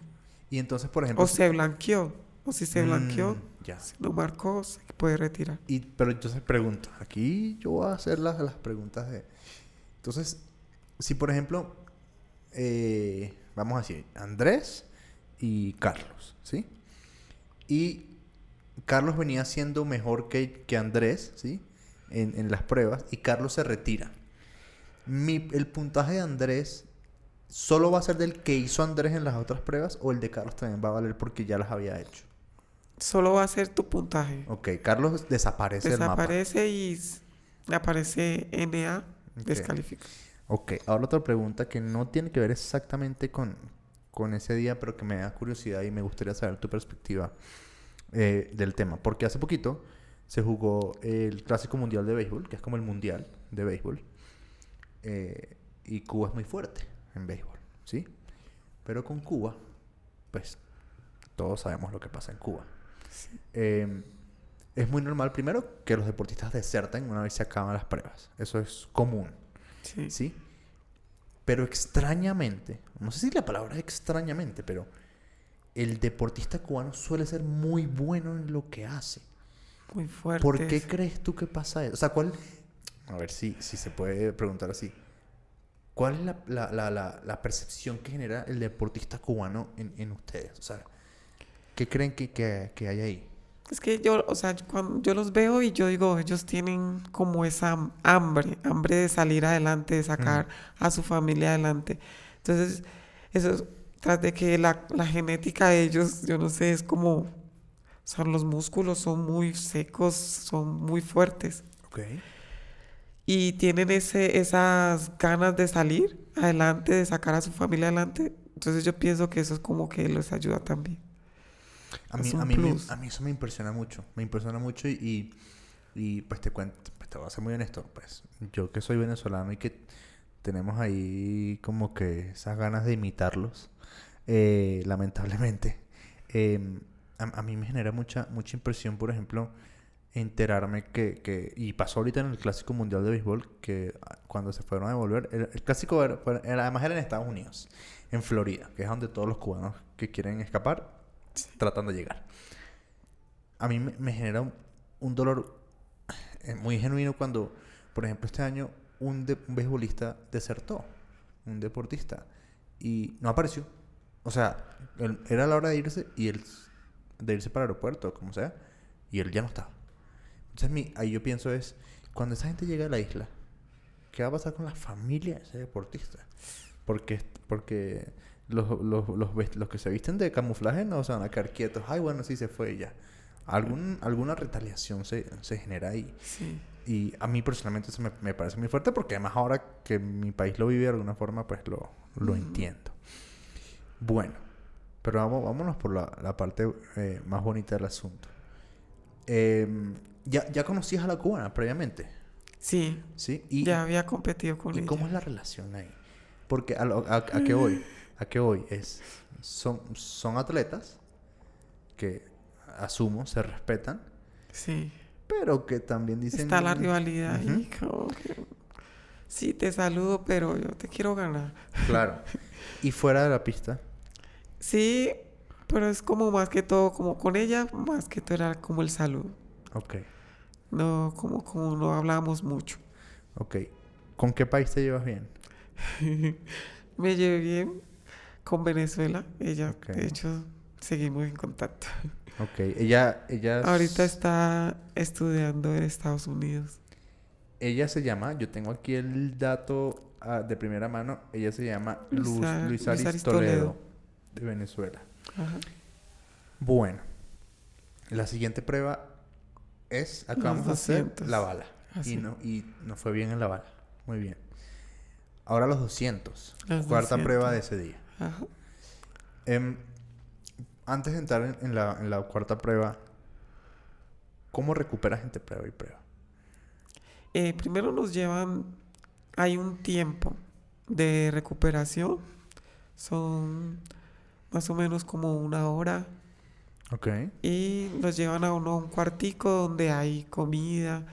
Y entonces, por ejemplo... o se blanqueó. O si se blanqueó, Mm, ya. si no marcó, se puede retirar. Y, pero entonces pregunto, aquí yo voy a hacer las, las preguntas de... Entonces, si por ejemplo, eh, vamos a decir, Andrés y Carlos, ¿sí? Y Carlos venía siendo mejor que, que Andrés, ¿sí? En, en las pruebas, y Carlos se retira. Mi, ¿El puntaje de Andrés solo va a ser del que hizo Andrés en las otras pruebas o el de Carlos también va a valer porque ya las había hecho? Solo va a ser tu puntaje. Ok, Carlos desaparece del mapa. Desaparece y aparece NA, descalifica. Ok, ahora otra pregunta que no tiene que ver exactamente con, con ese día, pero que me da curiosidad y me gustaría saber tu perspectiva eh, del tema. Porque hace poquito se jugó el Clásico Mundial de Béisbol, que es como el Mundial de Béisbol. eh, y Cuba es muy fuerte en béisbol, ¿sí? Pero con Cuba, pues todos sabemos lo que pasa en Cuba. Eh, es muy normal, primero, que los deportistas deserten una vez se acaban las pruebas. Eso es común. Sí. ¿sí? Pero extrañamente, no sé si la palabra es extrañamente, pero el deportista cubano suele ser muy bueno en lo que hace. Muy fuerte. ¿Por qué crees tú que pasa eso? O sea, ¿cuál... A ver si, si se puede preguntar así. ¿Cuál es la, la- la- la- percepción que genera el deportista cubano en, en ustedes? O sea, ¿qué creen que, que, que hay ahí? Es que yo, o sea, cuando yo los veo y yo digo, ellos tienen como esa ham- hambre, hambre de salir adelante, de sacar a su familia adelante. Entonces, eso es, tras de que la, la genética de ellos, yo no sé, es como, son los músculos, son muy secos, son muy fuertes. Ok. Y tienen ese, esas ganas de salir adelante, de sacar a su familia adelante. Entonces yo pienso que eso es como que les ayuda también. A mí, a, mí me- plus. a mí eso me impresiona mucho. Me impresiona mucho y, y, y, pues te cuento, pues te voy a ser muy honesto. Pues yo que soy venezolano y que tenemos ahí como que esas ganas de imitarlos, eh, lamentablemente, eh, a, mí me genera mucha, mucha impresión, por ejemplo, enterarme que, que, y pasó ahorita en el Clásico Mundial de Béisbol, que cuando se fueron a devolver, el, Clásico era- era- además era en Estados Unidos, en Florida, que es donde todos los cubanos que quieren escapar tratan de llegar. A mí me, me genera un, dolor eh, muy genuino cuando, por ejemplo, este año un, de- beisbolista desertó, un deportista, y no apareció. O sea, era la hora de irse y él de irse para el aeropuerto, como sea, y él ya no estaba. Entonces, mi, ahí yo pienso es, cuando esa gente llega a la isla, ¿qué va a pasar con la familia de ese deportista? Porque, porque los, los, los, los que se visten de camuflaje no se van a quedar quietos. Ay, bueno, sí se fue ya. Algún, alguna retaliación se, se genera ahí. Sí. Y a mí personalmente eso me, me parece muy fuerte porque además ahora que mi país lo vive de alguna forma, pues lo, lo entiendo. Bueno, pero vamos, vámonos por la, la parte eh, más bonita del asunto. Em, ¿ya, ¿Ya conocías a la cubana previamente? Sí, ¿Sí? Y, ya había competido con ¿Y ella. cómo es la relación ahí? Porque a, lo- a, a qué voy, a qué voy es son, son atletas que asumo se respetan, Sí. pero que también dicen Está la rivalidad que... Sí, te saludo, pero yo te quiero ganar. Claro. Y fuera de la pista, Sí, pero es como más que todo, como con ella, más que todo era como el saludo. ok, No, como, como no hablamos mucho. ok. ¿Con qué país te llevas bien? Me llevé bien con Venezuela. Ella, de hecho, seguimos en contacto. Ok, ella, ella, es- Ahorita está estudiando en Estados Unidos. ella se llama, yo tengo aquí el dato ah, de primera mano, ella se llama Luz, Luisa- Luis Luis. De Venezuela. Ajá. Bueno, la siguiente prueba es, acabamos de hacer 200. la bala. Así. Y no, y no fue bien en la bala. Muy bien. Ahora los 200. Los Cuarta 200. prueba de ese día. Ajá. Em, antes de entrar en, en la, en la cuarta prueba, ¿cómo recuperas entre prueba y prueba? Eh, primero nos llevan, hay un tiempo de recuperación, son más o menos como una hora Ok. y nos llevan a uno a un cuartico donde hay comida,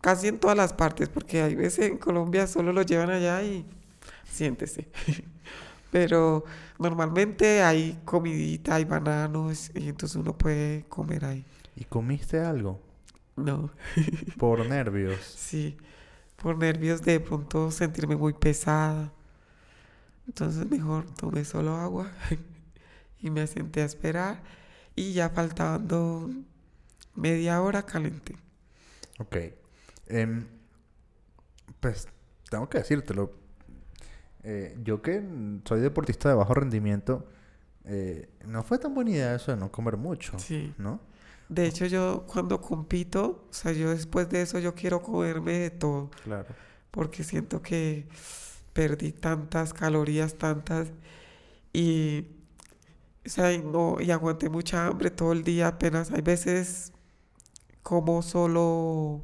casi en todas las partes, porque hay veces en Colombia solo lo llevan allá y siéntese. Pero normalmente hay comidita, hay bananos y entonces uno puede comer ahí. ¿Y comiste algo? No, Por nervios. sí, por nervios de pronto sentirme muy pesada. Entonces mejor tomé solo agua y me senté a esperar y ya faltando media hora calenté. Ok. Em, pues tengo que decírtelo. Eh, yo que soy deportista de bajo rendimiento, eh, no fue tan buena idea eso de no comer mucho, Sí. ¿no? De hecho, yo cuando compito, o sea, yo después de eso yo quiero comerme de todo, Claro. porque siento que perdí tantas calorías, tantas, y, o sea, no, y aguanté mucha hambre todo el día apenas. Hay veces como solo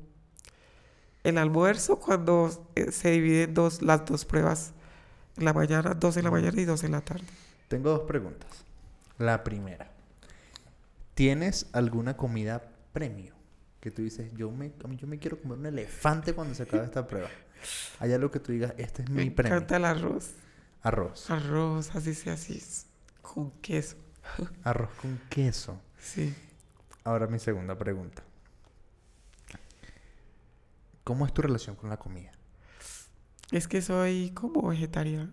el almuerzo cuando eh, se dividen dos, las dos pruebas, en la mañana, dos en la mañana y dos en la tarde. Tengo dos preguntas. La primera. ¿Tienes alguna comida premio? Que tú dices, yo me, yo me quiero comer un elefante cuando se acabe esta prueba. Hay algo que tú digas, este es Me mi premio. encanta el arroz, Arroz. arroz, así sea así, con queso. Arroz con queso. Sí. Ahora mi segunda pregunta. ¿Cómo es tu relación con la comida? Es que soy como vegetariana.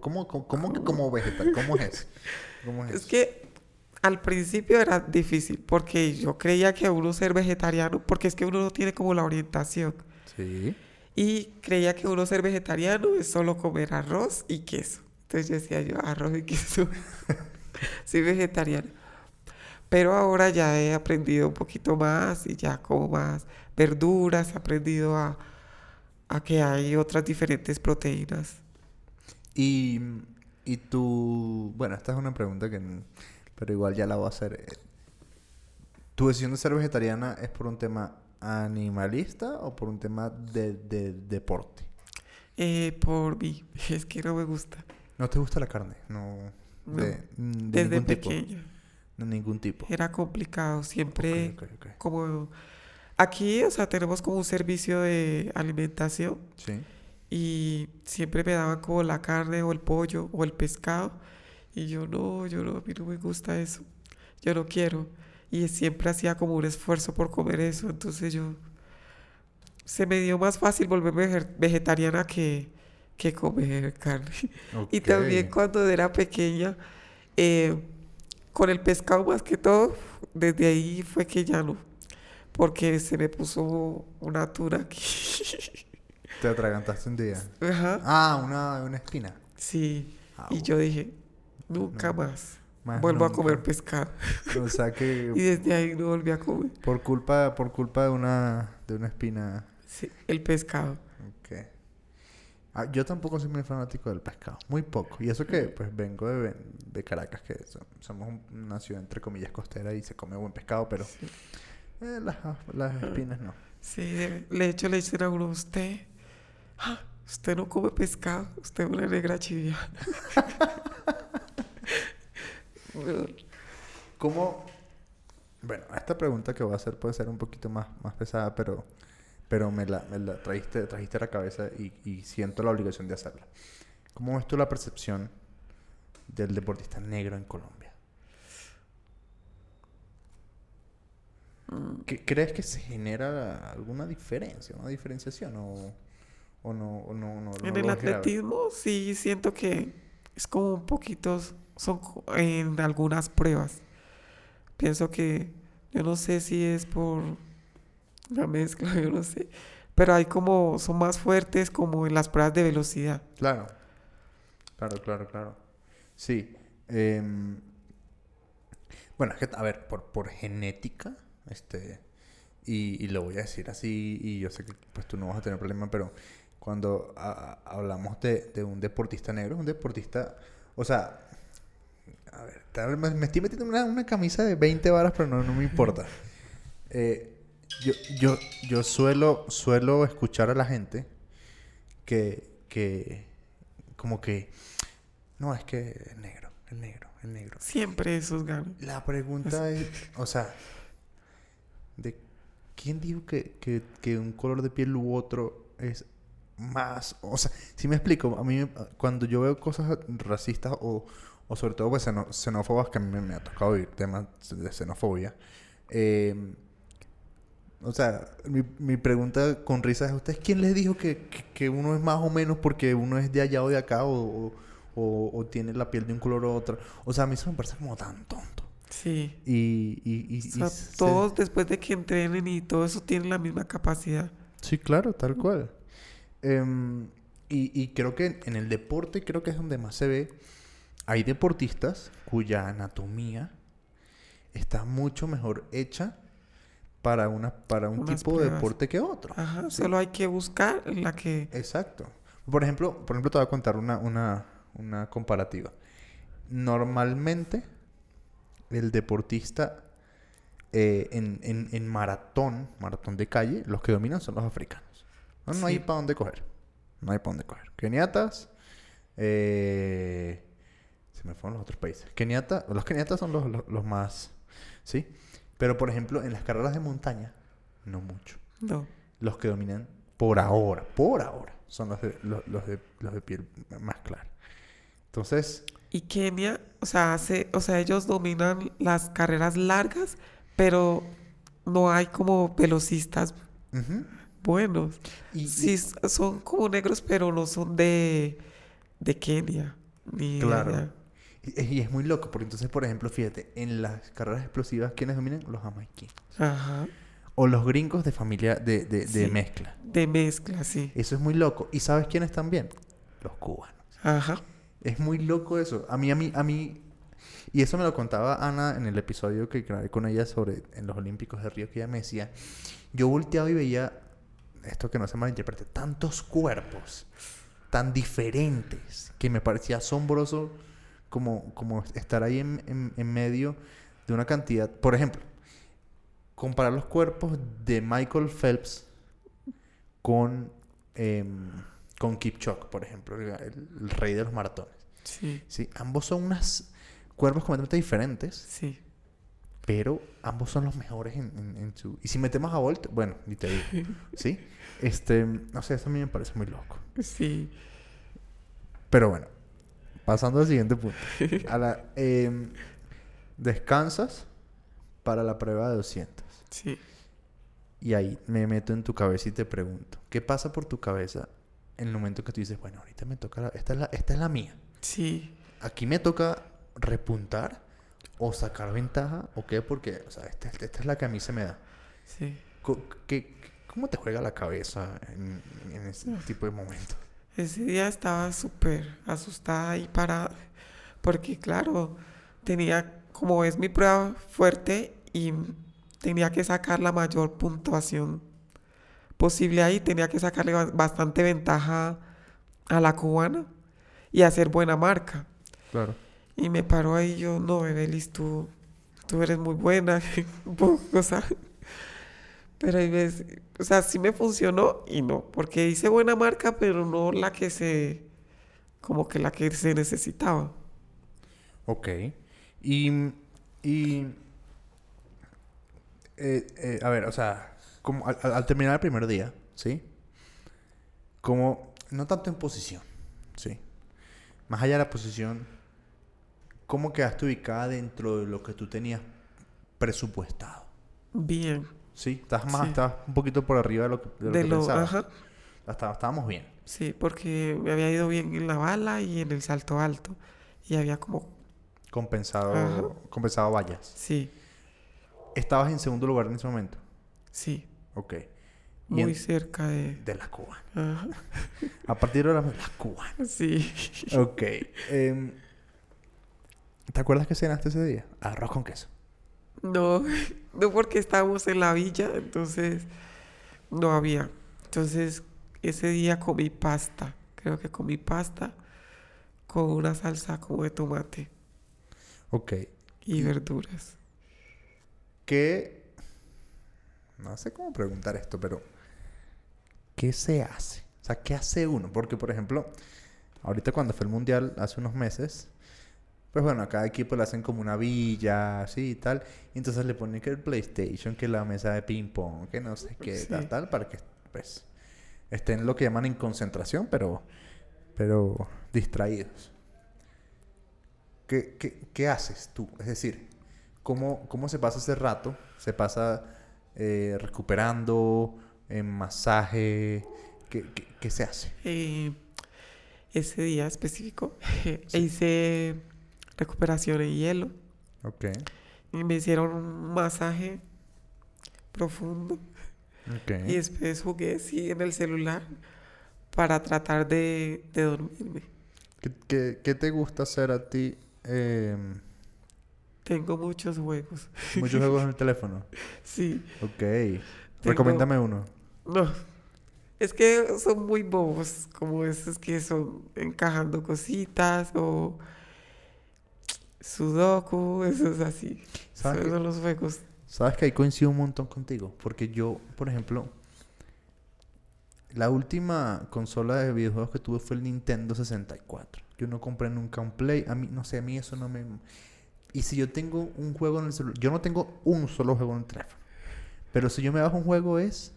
¿Cómo, cómo, cómo que como vegetal? ¿Cómo es? ¿Cómo es? Es que al principio era difícil porque yo creía que uno ser vegetariano, porque es que uno no tiene como la orientación. Sí. Y creía que uno ser vegetariano es solo comer arroz y queso. Entonces yo decía yo, arroz y queso. Soy vegetariana. Pero ahora ya he aprendido un poquito más y ya como más verduras, he aprendido a, a que hay otras diferentes proteínas. Y, y tú... Bueno, esta es una pregunta que... Pero igual ya la voy a hacer. ¿Tu decisión de ser vegetariana es por un tema animalista o por un tema de, de deporte? Eh, por mí, es que no me gusta. ¿No te gusta la carne? No. No, De, de Desde ningún tipo. pequeña. De ningún tipo. Era complicado. Siempre Ok, ok, ok. como... Aquí, o sea, tenemos como un servicio de alimentación Sí. y siempre me daban como la carne o el pollo o el pescado y yo no, yo no, a mí no me gusta eso. Yo no quiero. Y siempre hacía como un esfuerzo por comer eso. Entonces yo... Se me dio más fácil volverme vegetariana que, que comer carne. Y también cuando era pequeña, eh, con el pescado más que todo, desde ahí fue que ya no. Porque se me puso una tuna aquí. Te atragantaste un día. Ajá. Ah, una, una espina. Sí. Ah, Y yo dije, nunca No. más más vuelvo a comer pescado. O sea Y que desde ahí no volví a comer. por culpa, por culpa de una, de una espina. Sí, el pescado. Ok. Ah, yo tampoco soy muy fanático del pescado. Muy poco. Y eso que, pues, vengo de, de Caracas, que so- somos un- una ciudad, entre comillas, costera y se come buen pescado, pero Sí. eh, las, las espinas no. Sí, de hecho le a uno, usted, ah, usted no come pescado, usted es una negra chiviana. ¿Cómo? Bueno, esta pregunta que voy a hacer puede ser un poquito más, más pesada, pero, pero me la, me la trajiste, trajiste a la cabeza y, y siento la obligación de hacerla. ¿Cómo ves tú la percepción del deportista negro en Colombia? ¿Qué- ¿Crees que se genera alguna diferencia, una diferenciación o, o no? O no, no, en el grave? atletismo sí siento que es como un poquito, son en algunas pruebas. Pienso que, yo no sé si es por la mezcla, yo no sé, pero hay como, son más fuertes como en las pruebas de velocidad. Claro. Claro, claro, claro. Sí. em, bueno, a ver, por, por genética, este, y, y lo voy a decir así, y yo sé que pues tú no vas a tener problema, pero cuando a- a- hablamos de, de un deportista negro, es un deportista O sea, a ver, tal- me, me estoy metiendo una, una camisa de 20 varas, pero no, no me importa. Eh, yo, yo, yo suelo, suelo escuchar a la gente que, que, como que, no, es que el negro, el negro, el negro. Siempre esos ganan. La pregunta es, o sea, ¿de quién dijo que, que, que un color de piel u otro es más? O sea, si me explico, a mí cuando yo veo cosas racistas o, o sobre todo pues, xenófobas, que a mí me, me ha tocado oír temas de xenofobia, eh, o sea, mi, mi pregunta con risa es, ¿ustedes quién les dijo que, que, que uno es más o menos porque uno es de allá o de acá o, o, tiene la piel de un color u otro? O sea, a mí eso me parece como tan tonto. Sí. Y, y, y, O y sea, se- todos después de que entrenen y todo eso tienen la misma capacidad. Sí, claro, tal cual. Em, y, y creo que en el deporte creo que es donde más se ve. Hay deportistas cuya anatomía está mucho mejor hecha para, una, para un Unas tipo de deporte que otro. Ajá, Sí. solo hay que buscar la que... Exacto. Por ejemplo, por ejemplo, te voy a contar una, una, una comparativa. Normalmente, el deportista eh, en, en, en maratón, maratón de calle, los que dominan son los africanos. No, no hay Sí. para dónde coger. No hay para dónde coger. Keniatas, eh, se me fueron los otros países. Keniata, los keniatas son los, los, los más, ¿sí? Pero, por ejemplo, en las carreras de montaña, no mucho No. los que dominan por ahora, por ahora, son los de, los, los de, los de piel más clara. Entonces, Y Kenia, o sea, hace, o sea, ellos dominan las carreras largas, pero no hay como velocistas ujú. Buenos. y, Sí, son como negros, pero no son de, de Kenia. Ni Claro. allá. y- es muy loco, porque entonces, por ejemplo, fíjate, en las carreras explosivas, ¿quiénes dominan? Los jamaiquinos. Ajá. O los gringos de familia de, de, mezcla. De mezcla, sí. Eso es muy loco. ¿Y sabes quiénes también? Los cubanos. Ajá. Es muy loco eso. A mí, a mí, a mí... Y eso me lo contaba Ana en el episodio que grabé con ella sobre en los Olímpicos de Río, que ella me decía, yo volteaba y veía, esto que no se malinterprete, tantos cuerpos tan diferentes que me parecía asombroso como, como estar ahí en, en- en medio de una cantidad. Por ejemplo, comparar los cuerpos de Michael Phelps con, em, con Kipchoge, por ejemplo, el, el rey de los maratones. Sí. Sí, ambos son unos cuerpos completamente diferentes, Sí. Pero ambos son los mejores en, en- en su... Y si metemos a Bolt, bueno, ni te digo, ¿sí? Este, no sé, eso a mí me parece muy loco. Sí. Pero bueno, pasando al siguiente punto. A la, em, descansas para la prueba de 200. Sí. Y ahí me meto en tu cabeza y te pregunto, ¿qué pasa por tu cabeza en el momento que tú dices, bueno, ahorita me toca, la- esta, es la, esta es la mía? Sí. aquí me toca repuntar o sacar ventaja o qué, porque, o sea, esta, esta es la que a mí se me da. Sí. ¿qué- ¿Cómo te juega la cabeza en, en ese tipo de momentos? Ese día estaba súper asustada y parada. Porque, claro, tenía, como es mi prueba fuerte y tenía que sacar la mayor puntuación posible ahí, tenía que sacarle ba- bastante ventaja a la cubana y hacer buena marca. Claro. Y me paró ahí yo, no, Evelis, tú, tú eres muy buena, o sea, pero hay veces, o sea, sí me funcionó y no, porque hice buena marca, pero no la que se, como que la que se necesitaba. Ok. Y, y eh, eh, a ver, o sea, como al- al terminar el primer día, ¿sí? Como, no tanto en posición, ¿sí? Más allá de la posición, ¿cómo quedaste ubicada dentro de lo que tú tenías presupuestado? Bien, Sí, estás más, Sí. estás un poquito por arriba de lo que, de lo de que lo, pensabas. ajá, estábamos bien. sí, porque me había ido bien en la bala y en el salto alto, y había como, Compensado, Ajá. compensado vallas. sí, Estabas en segundo lugar en ese momento. sí, Ok. Muy en- cerca de, de las cubanas. ajá, A partir de ahora, las cubanas. sí. Ok. em, ¿Te acuerdas que cenaste ese día? Arroz con queso. No, no porque estábamos en la villa, entonces no había. Entonces ese día comí pasta, creo que comí pasta con una salsa como de tomate Ok. y verduras. ¿Qué? No sé cómo preguntar esto, pero ¿qué se hace? O sea, ¿qué hace uno? Porque, por ejemplo, ahorita cuando fue el mundial hace unos meses, pues bueno, a cada equipo le hacen como una villa, así y tal. Y entonces le ponen que el PlayStation, que la mesa de ping pong, que no sé qué, Sí. tal, tal, para que pues estén lo que llaman en concentración, pero, pero distraídos. ¿Qué, qué, qué haces tú? Es decir, ¿cómo, ¿cómo se pasa ese rato? ¿Se pasa eh, recuperando, en masaje? ¿Qué, qué, qué se hace? Eh, ese día específico hice recuperación en hielo Ok. y me hicieron un masaje profundo Ok. y después jugué sí en el celular para tratar de, de dormirme. ¿Qué, qué, qué te gusta hacer a ti? Eh, Tengo muchos juegos. Muchos juegos en el teléfono. Sí, Ok. Recomiéndame uno. no. Es que son muy bobos, como esos que son encajando cositas o sudoku, esos así. ¿Sabes Esos qué? son los juegos. Sabes que ahí coincido un montón contigo. Porque yo, por ejemplo, la última consola de videojuegos que tuve fue el Nintendo 64. Yo no compré nunca un Play. A mí, no sé, a mí eso no me. Y si yo tengo un juego en el celular. Yo no tengo un solo juego en el teléfono. Pero si yo me bajo un juego es.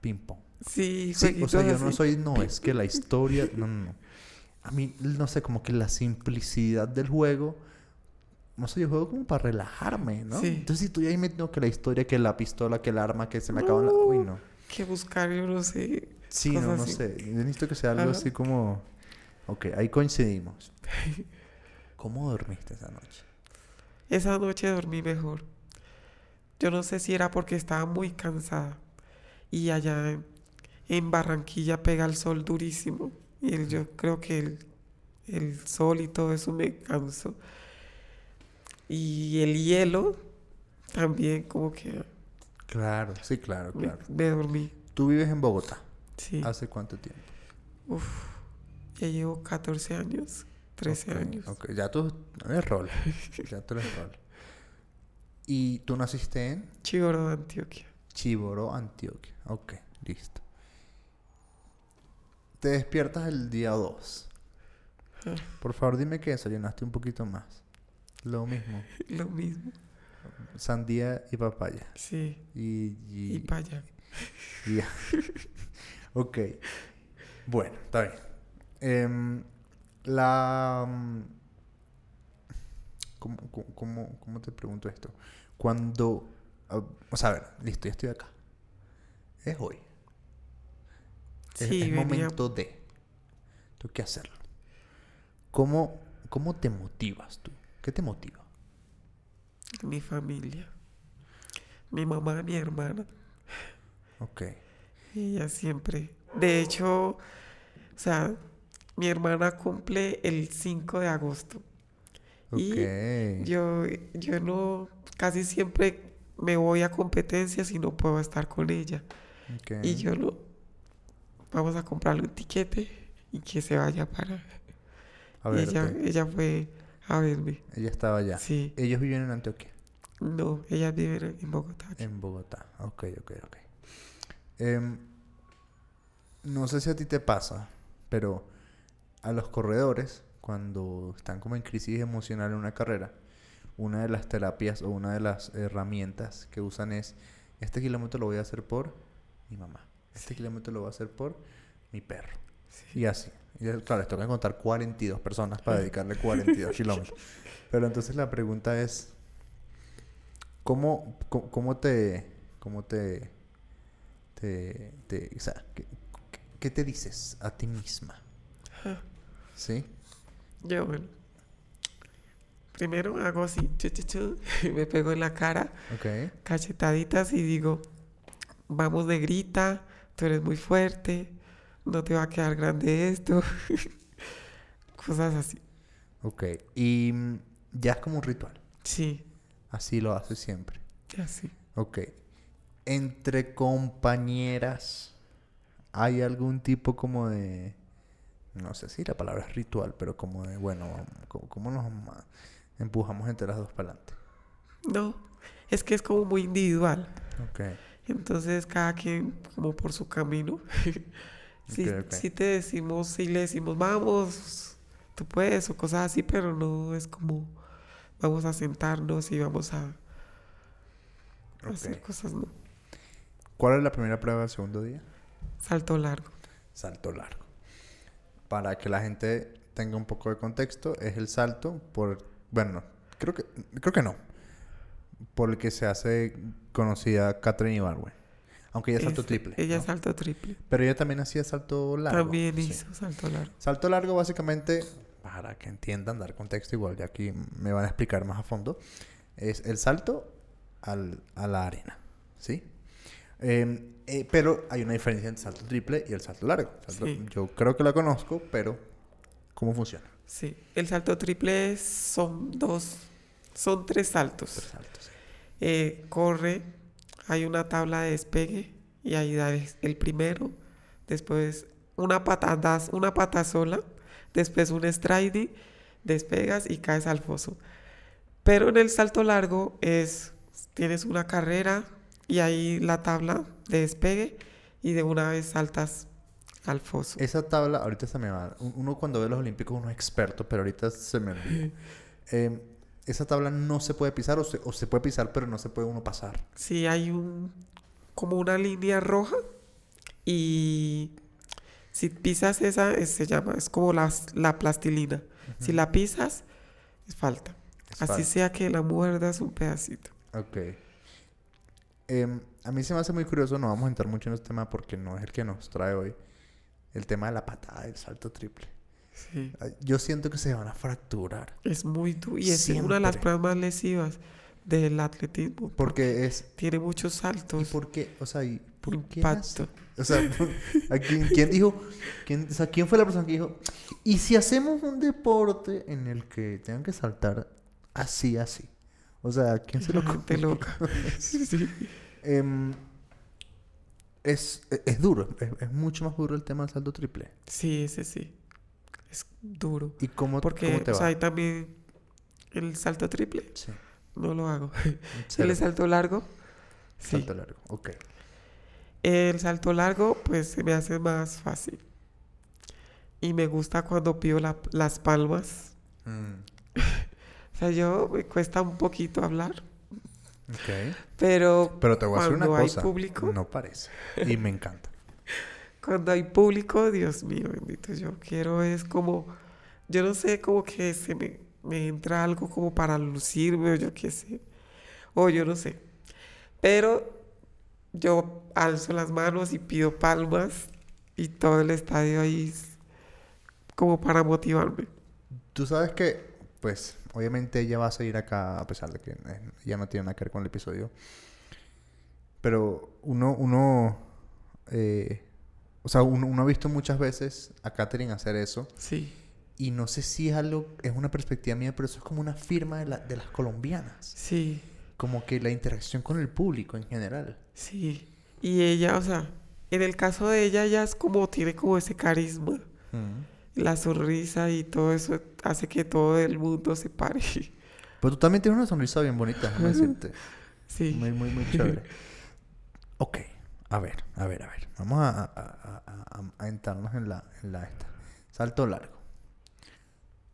Ping pong. Sí, Sí, o sea, yo no soy, no, es que la historia, no, no, no. A mí, no sé, como que la simplicidad del juego, no sé, yo juego como para relajarme, ¿no? Sí. Entonces, si tú ya ahí metido que la historia, que la pistola, que el arma, que se me acaba la... Uy, no. Que buscar, yo no sé. Sí, no, no así. sé. Yo necesito que sea algo Ajá. así como... Ok, ahí coincidimos. ¿Cómo dormiste esa noche? Esa noche dormí mejor. Yo no sé si era porque estaba muy cansada. Y allá en, en Barranquilla pega el sol durísimo. Y el- yo creo que el, el sol y todo eso me cansó. Y el hielo también como que Claro, sí, claro, me, claro. me dormí. ¿Tú vives en Bogotá? Sí. ¿Hace cuánto tiempo? Uf, ya llevo 14 años, 13 Ok, años. Ok, ya tú eres rol. ya tú eres rol. ¿Y tú naciste en? Chigoro de Antioquia. Chiboro, Antioquia. Ok, listo. Te despiertas el día 2. Ah. Por favor, dime que desayunaste un poquito más. Lo mismo. Lo mismo. Sandía y papaya. Sí. Y... y- Y y ya. ok. Bueno, está bien. Em, la... mm, ¿Cómo, cómo, cómo- te pregunto esto? Cuando... ah, o sea, a ver, listo, ya estoy acá. Es hoy. Es, Sí, es venía- momento de. Tengo que hacerlo. ¿Cómo, ¿Cómo te motivas tú? ¿Qué te motiva? Mi familia. Mi mamá, mi hermana. Ok. Ella siempre. De hecho, o sea, mi hermana cumple el 5 de agosto. Ok. Y Yo, yo no, casi siempre me voy a competencias y no puedo estar con ella. ok. Y yo no, vamos a comprarle un tiquete y que se vaya para... A y ver, ella, ella fue a verme. ella estaba allá. Sí. Ellos viven en Antioquia. No, ella vive en Bogotá. En Bogotá. Ok, ok, ok. Em, no sé si a ti te pasa, pero a los corredores, cuando están como en crisis emocional en una carrera, una de las terapias o una de las herramientas que usan es, este kilómetro lo voy a hacer por mi mamá. Este kilómetro lo voy a hacer por mi perro. Y así. Y es- claro, les toca encontrar 42 personas para dedicarle 42 kilómetros. Pero entonces la pregunta es, ¿cómo, cómo, te, cómo te, te, te- o sea, ¿qué, te dices a ti misma? ¿Sí? Yo, bueno. Primero hago así, chu, chu, chu, me pego en la cara, cachetaditas y digo, vamos negrita, tú eres muy fuerte, no te va a quedar grande esto. Cosas así. Ok. Y mm, ya es como un ritual. Sí, Así lo haces siempre. así. Ok. Entre compañeras, ¿hay algún tipo como de, no sé si la palabra es ritual, pero como de, bueno, ¿cómo, cómo nos empujamos entre las dos para adelante? No, es que es como muy individual. Ok. Entonces cada quien como por su camino. si, Ok, ok. si te decimos, si le decimos, vamos, tú puedes o cosas así, pero no es como vamos a sentarnos y vamos a hacer cosas, ¿no? ¿Cuál es la primera prueba del segundo día? Salto largo. Salto largo. Para que la gente tenga un poco de contexto, es el salto por, bueno, no, creo que, creo que no, por el que se hace conocida Catherine Ibarwen. Aunque ella Es- triple. Ella ¿no? saltó triple. Pero ella también hacía salto largo. También sí. hizo salto largo. Salto largo, básicamente, para que entiendan, dar contexto, igual ya aquí me van a explicar más a fondo, es el salto al- a la arena, ¿sí? Eh, eh, pero hay una diferencia entre el salto triple y el salto largo. Salto- Sí. Yo creo que la conozco, pero ¿cómo funciona? Sí. El salto triple son dos, son tres saltos. Tres saltos. sí. Eh, corre, hay una tabla de despegue y ahí da el primero, después una una pata sola, después un striding, despegas y caes al foso. Pero en el salto largo es, tienes una carrera y ahí la tabla de despegue y de una vez saltas al foso. Esa tabla, ahorita se me va. un- Uno cuando ve los olímpicos uno es experto, pero ahorita se me olvida. Eh, esa tabla no se puede pisar o se, o se puede pisar, pero no se puede uno pasar. Sí, hay un como una línea roja y si pisas esa es- se llama es como las- la plastilina. Si la pisas es falta. Es Así falta. sea que la muerdas un pedacito. Ok. Em, a mí se me hace muy curioso, no vamos a entrar mucho en este tema porque no es el que nos trae hoy, el tema de la patada del salto triple. Sí, Yo siento que se van a fracturar. es muy duro y es una de las pruebas más lesivas del atletismo. Porque es... Tiene muchos ¿Y saltos, por qué? O sea, ¿y por qué impacto. nace? O sea, ¿a quién, quién dijo? Quién, o sea, ¿quién fue la persona que dijo? ¿Y si hacemos un deporte en el que tengan que saltar así, así? O sea, ¿quién se lo gente loca. Sí, sí. Em, es, es, es duro, es, es mucho más duro el tema del salto triple. Sí, ese sí. Es duro. ¿Y cómo, Porque cómo te o va? sea, hay también el salto triple. Sí, No lo hago. El salto largo. Sí. Salto largo, ok. El salto largo, pues se me hace más fácil. Y me gusta cuando pido la- las palmas. Mm, O sea, yo me cuesta un poquito hablar, ok. pero Pero te voy a decir una Cuando hay cosa. público. No parece. Y me encanta. Cuando hay público, Dios mío, bendito, yo quiero es como, yo no sé, como que se me, me entra algo como para lucirme o yo qué sé, o yo no sé. Pero yo alzo las manos y pido palmas y todo el estadio ahí como para motivarme. Tú sabes que, pues, obviamente ella va a seguir acá a pesar de que eh, ya no tiene nada que ver con el episodio. Pero uno, uno, eh, o sea, uno, uno ha visto muchas veces a Katherine hacer eso. Sí, Y no sé si es algo, es una perspectiva mía, pero eso es como una firma de, la- de las colombianas. sí. Como que la interacción con el público en general. Sí, y ella, o sea, en el caso de ella, ella es como, tiene como ese carisma, la sonrisa y todo eso hace que todo el mundo se pare. Pero tú también tienes una sonrisa bien bonita, déjame decirte. Sí, Muy, muy, muy chévere. Ok, a ver, a ver, a ver. Vamos a, a, a- a- a- a entrarnos en la, en la esta. Salto largo.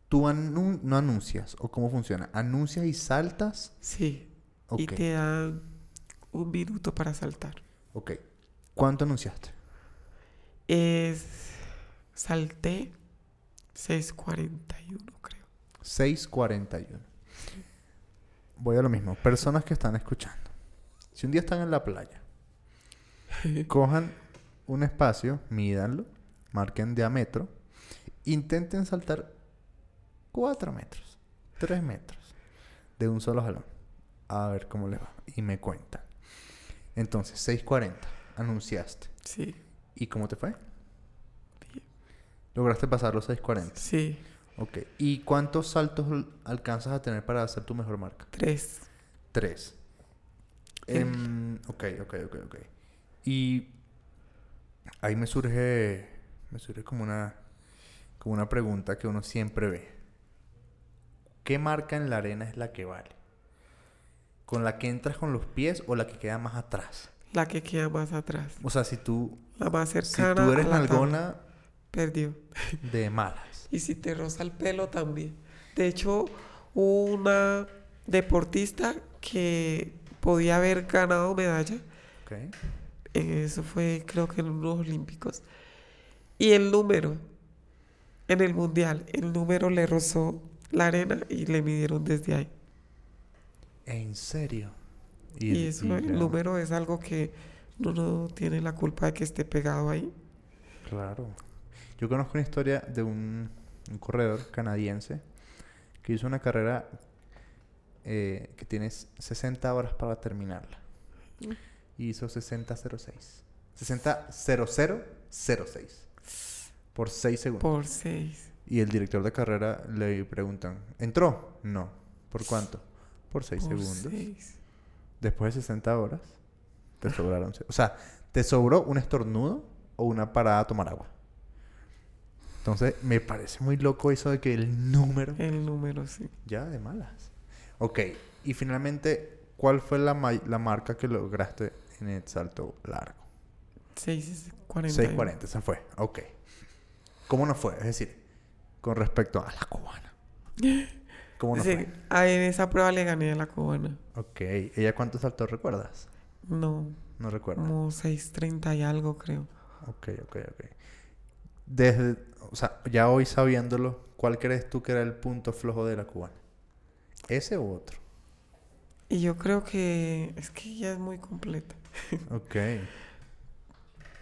Tú anu- no anuncias, o cómo funciona. Anuncias y saltas. sí. Y te dan un minuto para saltar. ok. ¿Cuánto anunciaste? Es, salté 6.41, creo. 6.41. Voy a lo mismo. Personas que están escuchando. Si un día están en la playa, cojan un espacio, mídanlo, marquen diámetro, intenten saltar 4 metros, 3 metros de un solo jalón. A ver cómo les va. Y me cuentan. Entonces, 6.40, anunciaste. Sí, ¿Y cómo te fue? Bien. Lograste pasar los 6.40. sí, Ok. ¿Y cuántos saltos alcanzas a tener para hacer tu mejor marca? tres. Tres. Em, ok, ok, ok, ok. Y ahí me surge, me surge como una con una pregunta que uno siempre ve. ¿Qué marca en la arena es la que vale? ¿Con la que entras con los pies o la que queda más atrás? La que queda más atrás. O sea, si tú, La más si cercana. tú eres nalgona Perdió. de malas. Y si te roza el pelo también. De hecho, una deportista que podía haber ganado medalla. Eh, Eso fue, creo que en unos Olímpicos. Y el número, en el Mundial, el número le rozó la arena y le midieron desde ahí. ¿En serio? Y, eso, y el número es algo que uno no tiene la culpa de que esté pegado ahí. Claro. Yo conozco una historia de un, un corredor canadiense que hizo una carrera eh, que tienes 60 horas para terminarla. Y hizo 60.06. 60.0006. Por 6 segundos. Por seis. Y el director de carrera le preguntan, ¿entró? No. ¿Por cuánto? Por 6 por segundos. seis. Después de 60 horas, te sobraron. O sea, te sobró un estornudo o una parada a tomar agua. Entonces, me parece muy loco eso de que el número. El número, sí. Ya, de malas. Ok, y finalmente, ¿cuál fue la, ma- la marca que lograste en el salto largo? 6.40. 6.40, esa fue. Ok. ¿Cómo no fue? Es decir, con respecto a la cubana. ¿Cómo no Sí, fue? ah, en esa prueba le gané a la cubana. Ok. ¿Ella cuánto saltó recuerdas? No, No recuerdo. como 6.30 y algo, creo. Ok, ok, ok. Desde, o sea, ya hoy sabiéndolo, ¿cuál crees tú que era el punto flojo de la cubana? ¿Ese u otro? Y yo creo que es que ella es muy completa. Ok.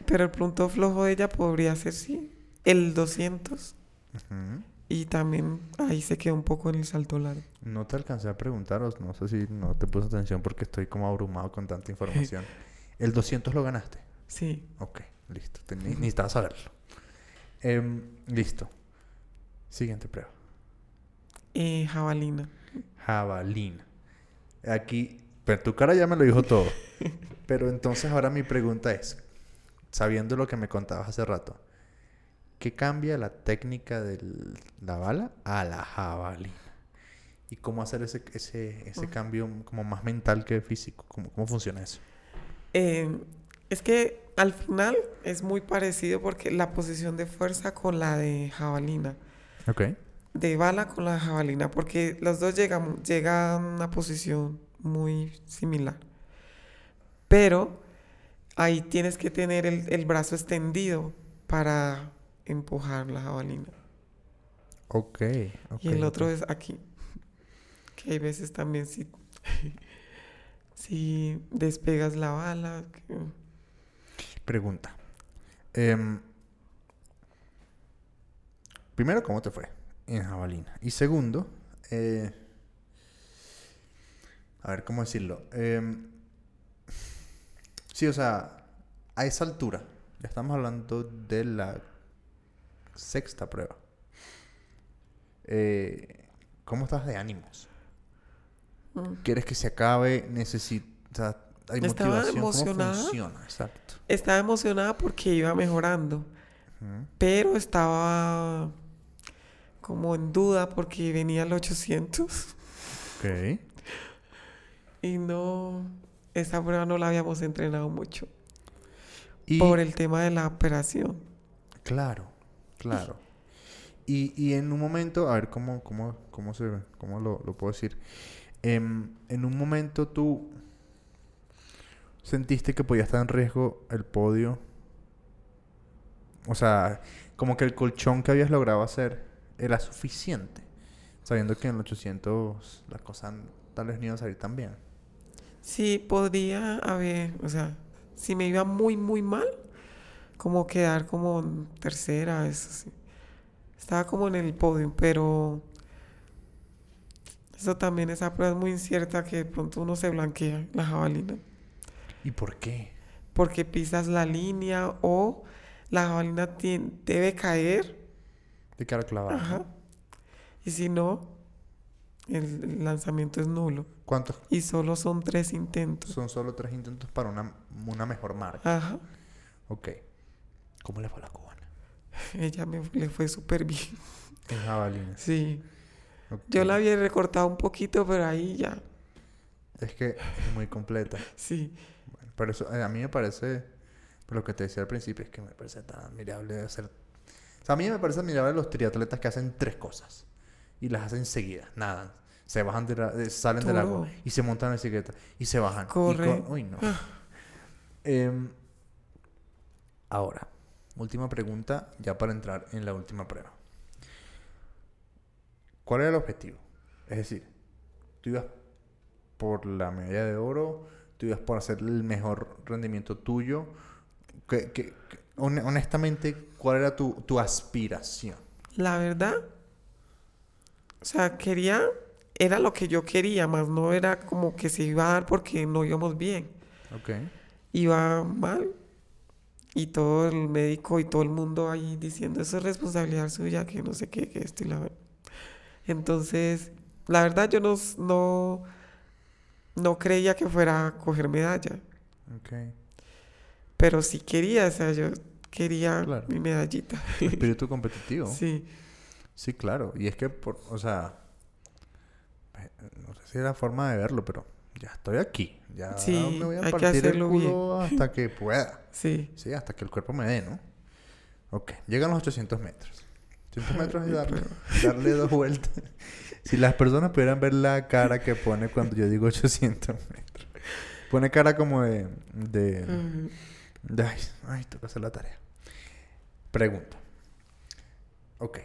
Pero el punto flojo de ella podría ser, sí, el 200. Ujú. Y también ahí se quedó un poco en el salto largo. No te alcancé a preguntaros, no sé si no te puse atención porque estoy como abrumado con tanta información. ¿El 200 lo ganaste? Sí. Ok, listo. Te- ni- Necesitaba saberlo. Em, listo. Siguiente prueba. Eh, jabalina. Jabalina. Aquí, pero tu cara ya me lo dijo todo. Pero entonces ahora mi pregunta es, sabiendo lo que me contabas hace rato, ¿qué cambia la técnica de la bala a la jabalina? ¿Y cómo hacer ese, ese, ese cambio como más mental que físico? ¿Cómo, cómo funciona eso? Eh, es que al final es muy parecido porque la posición de fuerza con la de jabalina. Ok. De bala con la jabalina. Porque los dos llegan, llegan a una posición muy similar. Pero ahí tienes que tener el, el brazo extendido para empujar la jabalina. Ok. ok, y el otro es aquí. Que hay veces también si, si despegas la bala. que- Pregunta. Em, primero, ¿cómo te fue en jabalina? Y segundo, eh, a ver, ¿cómo decirlo? Em, sí, o sea, a esa altura, ya estamos hablando de la sexta prueba. Eh, ¿Cómo estás de ánimos? Mm. ¿Quieres que se acabe? Necesitas... Hay Estaba motivación. emocionada. ¿Cómo funciona? Exacto. Estaba emocionada porque iba mejorando. Pero estaba como en duda porque venía el 800 Ok. y no, esa prueba no la habíamos entrenado mucho Y, por el tema de la operación. Claro, claro. Y, y en un momento, a ver cómo, cómo, cómo se cómo lo, lo puedo decir. Em, en un momento tú sentiste que podía estar en riesgo el podio. O sea, como que el colchón que habías logrado hacer era suficiente. Sabiendo que en el 800 las cosas tal vez no iban a salir tan bien. Sí, podría haber, o sea, si me iba muy, muy mal, como quedar como tercera, eso sí. Estaba como en el podio, pero eso también, esa prueba es muy incierta que de pronto uno se blanquea la jabalina. ¿Y por qué? porque pisas la línea o la jabalina tien- debe caer. De cara clavada. Ajá. Y si no, el, lanzamiento es nulo. ¿Cuántos? Y solo son tres intentos. Son solo tres intentos para una, una mejor marca. Ajá. Ok. ¿Cómo le fue a la cubana? Ella me, le fue súper bien. En jabalina. Sí. Yo la había recortado un poquito, pero ahí ya. Es que es muy completa. Sí. Bueno, pero eso, eh, a mí me parece, por lo que te decía al principio, es que me parece tan admirable hacer... Sea, a mí me parece admirable los triatletas que hacen tres cosas y las hacen seguidas, nadan, se bajan de la- de- salen del agua y se montan en la bicicleta y se bajan. Corre. co- Uy, no. Ah. Em, ahora, última pregunta ya para entrar en la última prueba. ¿Cuál era el objetivo? Es decir, tú ibas por la medalla de oro, tú ibas por hacer el mejor rendimiento tuyo. ¿Qué- qué- qué- honestamente, ¿cuál era tu, tu aspiración? La verdad, o sea, quería, era lo que yo quería, más no era como que se iba a dar porque no íbamos bien. Ok. Iba mal. Y todo el médico y todo el mundo ahí diciendo, eso es responsabilidad suya, que no sé qué, que esto y la... Entonces, la verdad yo no, no, no creía que fuera a coger medalla, Ok. Pero sí quería, o sea, yo quería Claro. mi medallita. Espíritu competitivo. Sí, Sí, claro. Y es que, por, o sea, no sé si era forma de verlo, pero ya estoy aquí. Ya Sí, me voy a partir el bien. culo hasta que pueda. sí. Sí, hasta que el cuerpo me dé, ¿no? Ok, llegan los 800 metros. 800 metros es darle, darle dos vueltas. Si las personas pudieran ver la cara que pone cuando yo digo 800 metros. Pone cara como de... de, ay, ay, toca hacer la tarea. Pregunta. Ok.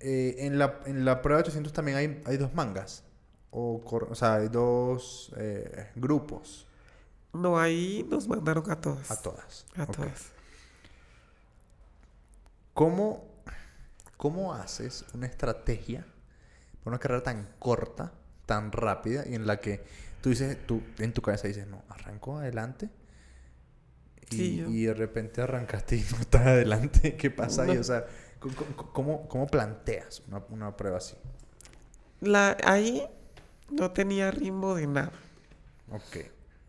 Eh, en, la, en la prueba de 800 también hay, hay dos mangas. O, o sea, hay dos eh, grupos. No, ahí nos mandaron a todas. A todas. A todas. ¿Cómo, ¿Cómo haces una estrategia para una carrera tan corta, tan rápida y en la que tú dices, tú en tu cabeza dices, no, arranco adelante? Y, Sí, yo- y de repente arrancaste y no estás adelante. ¿Qué pasa ahí? O sea, ¿cómo, cómo- cómo, cómo planteas una, una prueba así? La, ahí no tenía ritmo de nada. Ok.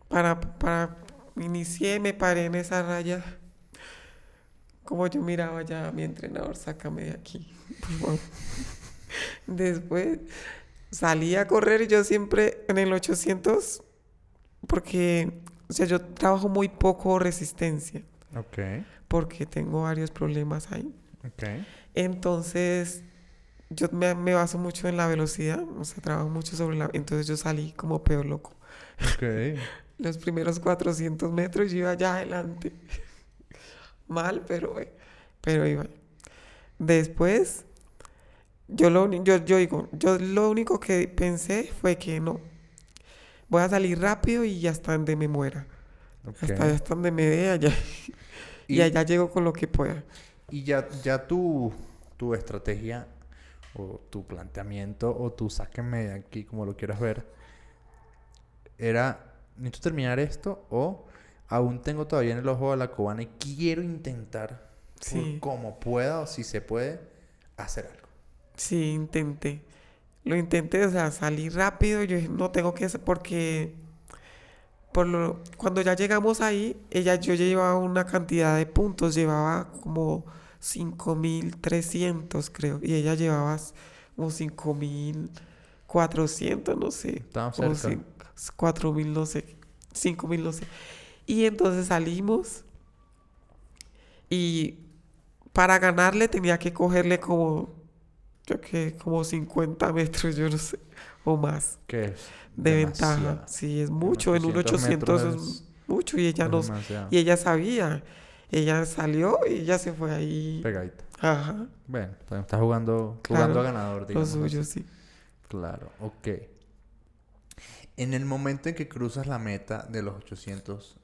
Para, para, inicié, me paré en esa raya. Como yo miraba ya a mi entrenador, sácame de aquí. por favor". Después salí a correr y yo siempre en el 800, porque, o sea, yo trabajo muy poco resistencia, Ok. porque tengo varios problemas ahí. Ok. Entonces, yo me, me baso mucho en la velocidad, o sea, trabajo mucho sobre la... Entonces yo salí como peor loco. Ok. Los primeros 400 metros yo iba allá adelante. Mal, pero, eh, pero iba. Después, yo lo, yo, yo digo, yo lo único que pensé fue que no. Voy a salir rápido y hasta donde me muera. ok. Hasta, hasta donde me dé allá. Y, allá llego con lo que pueda. Y ya, ya tu, tu estrategia o tu planteamiento o tu sáquenme de aquí, como lo quieras ver, era, necesito terminar esto o aún tengo todavía en el ojo a la cubana y quiero intentar, Sí. como pueda o si se puede, hacer algo. Sí, intenté. Lo intenté, o sea, salí rápido. Yo dije, no tengo que, hacer porque por lo, cuando ya llegamos ahí, ella, yo llevaba una cantidad de puntos, llevaba como 5.300 creo, y ella llevaba como 5.400, no sé, Estábamos o cerca. cin- 4.000, no sé, 5.000, no sé. Y entonces salimos y para ganarle tenía que cogerle como, yo que como 50 metros, yo no sé, o más Que es de demasiado. ventaja. Sí, es mucho. En un 800 800 metros es mucho y ella nos, y ella sabía. Ella salió y ella se fue ahí. Pegadita. Ajá. Bueno, estás jugando, jugando a ganador, Lo digamos. suyo, así. sí. Claro, ok. En el momento en que cruzas la meta de los 800,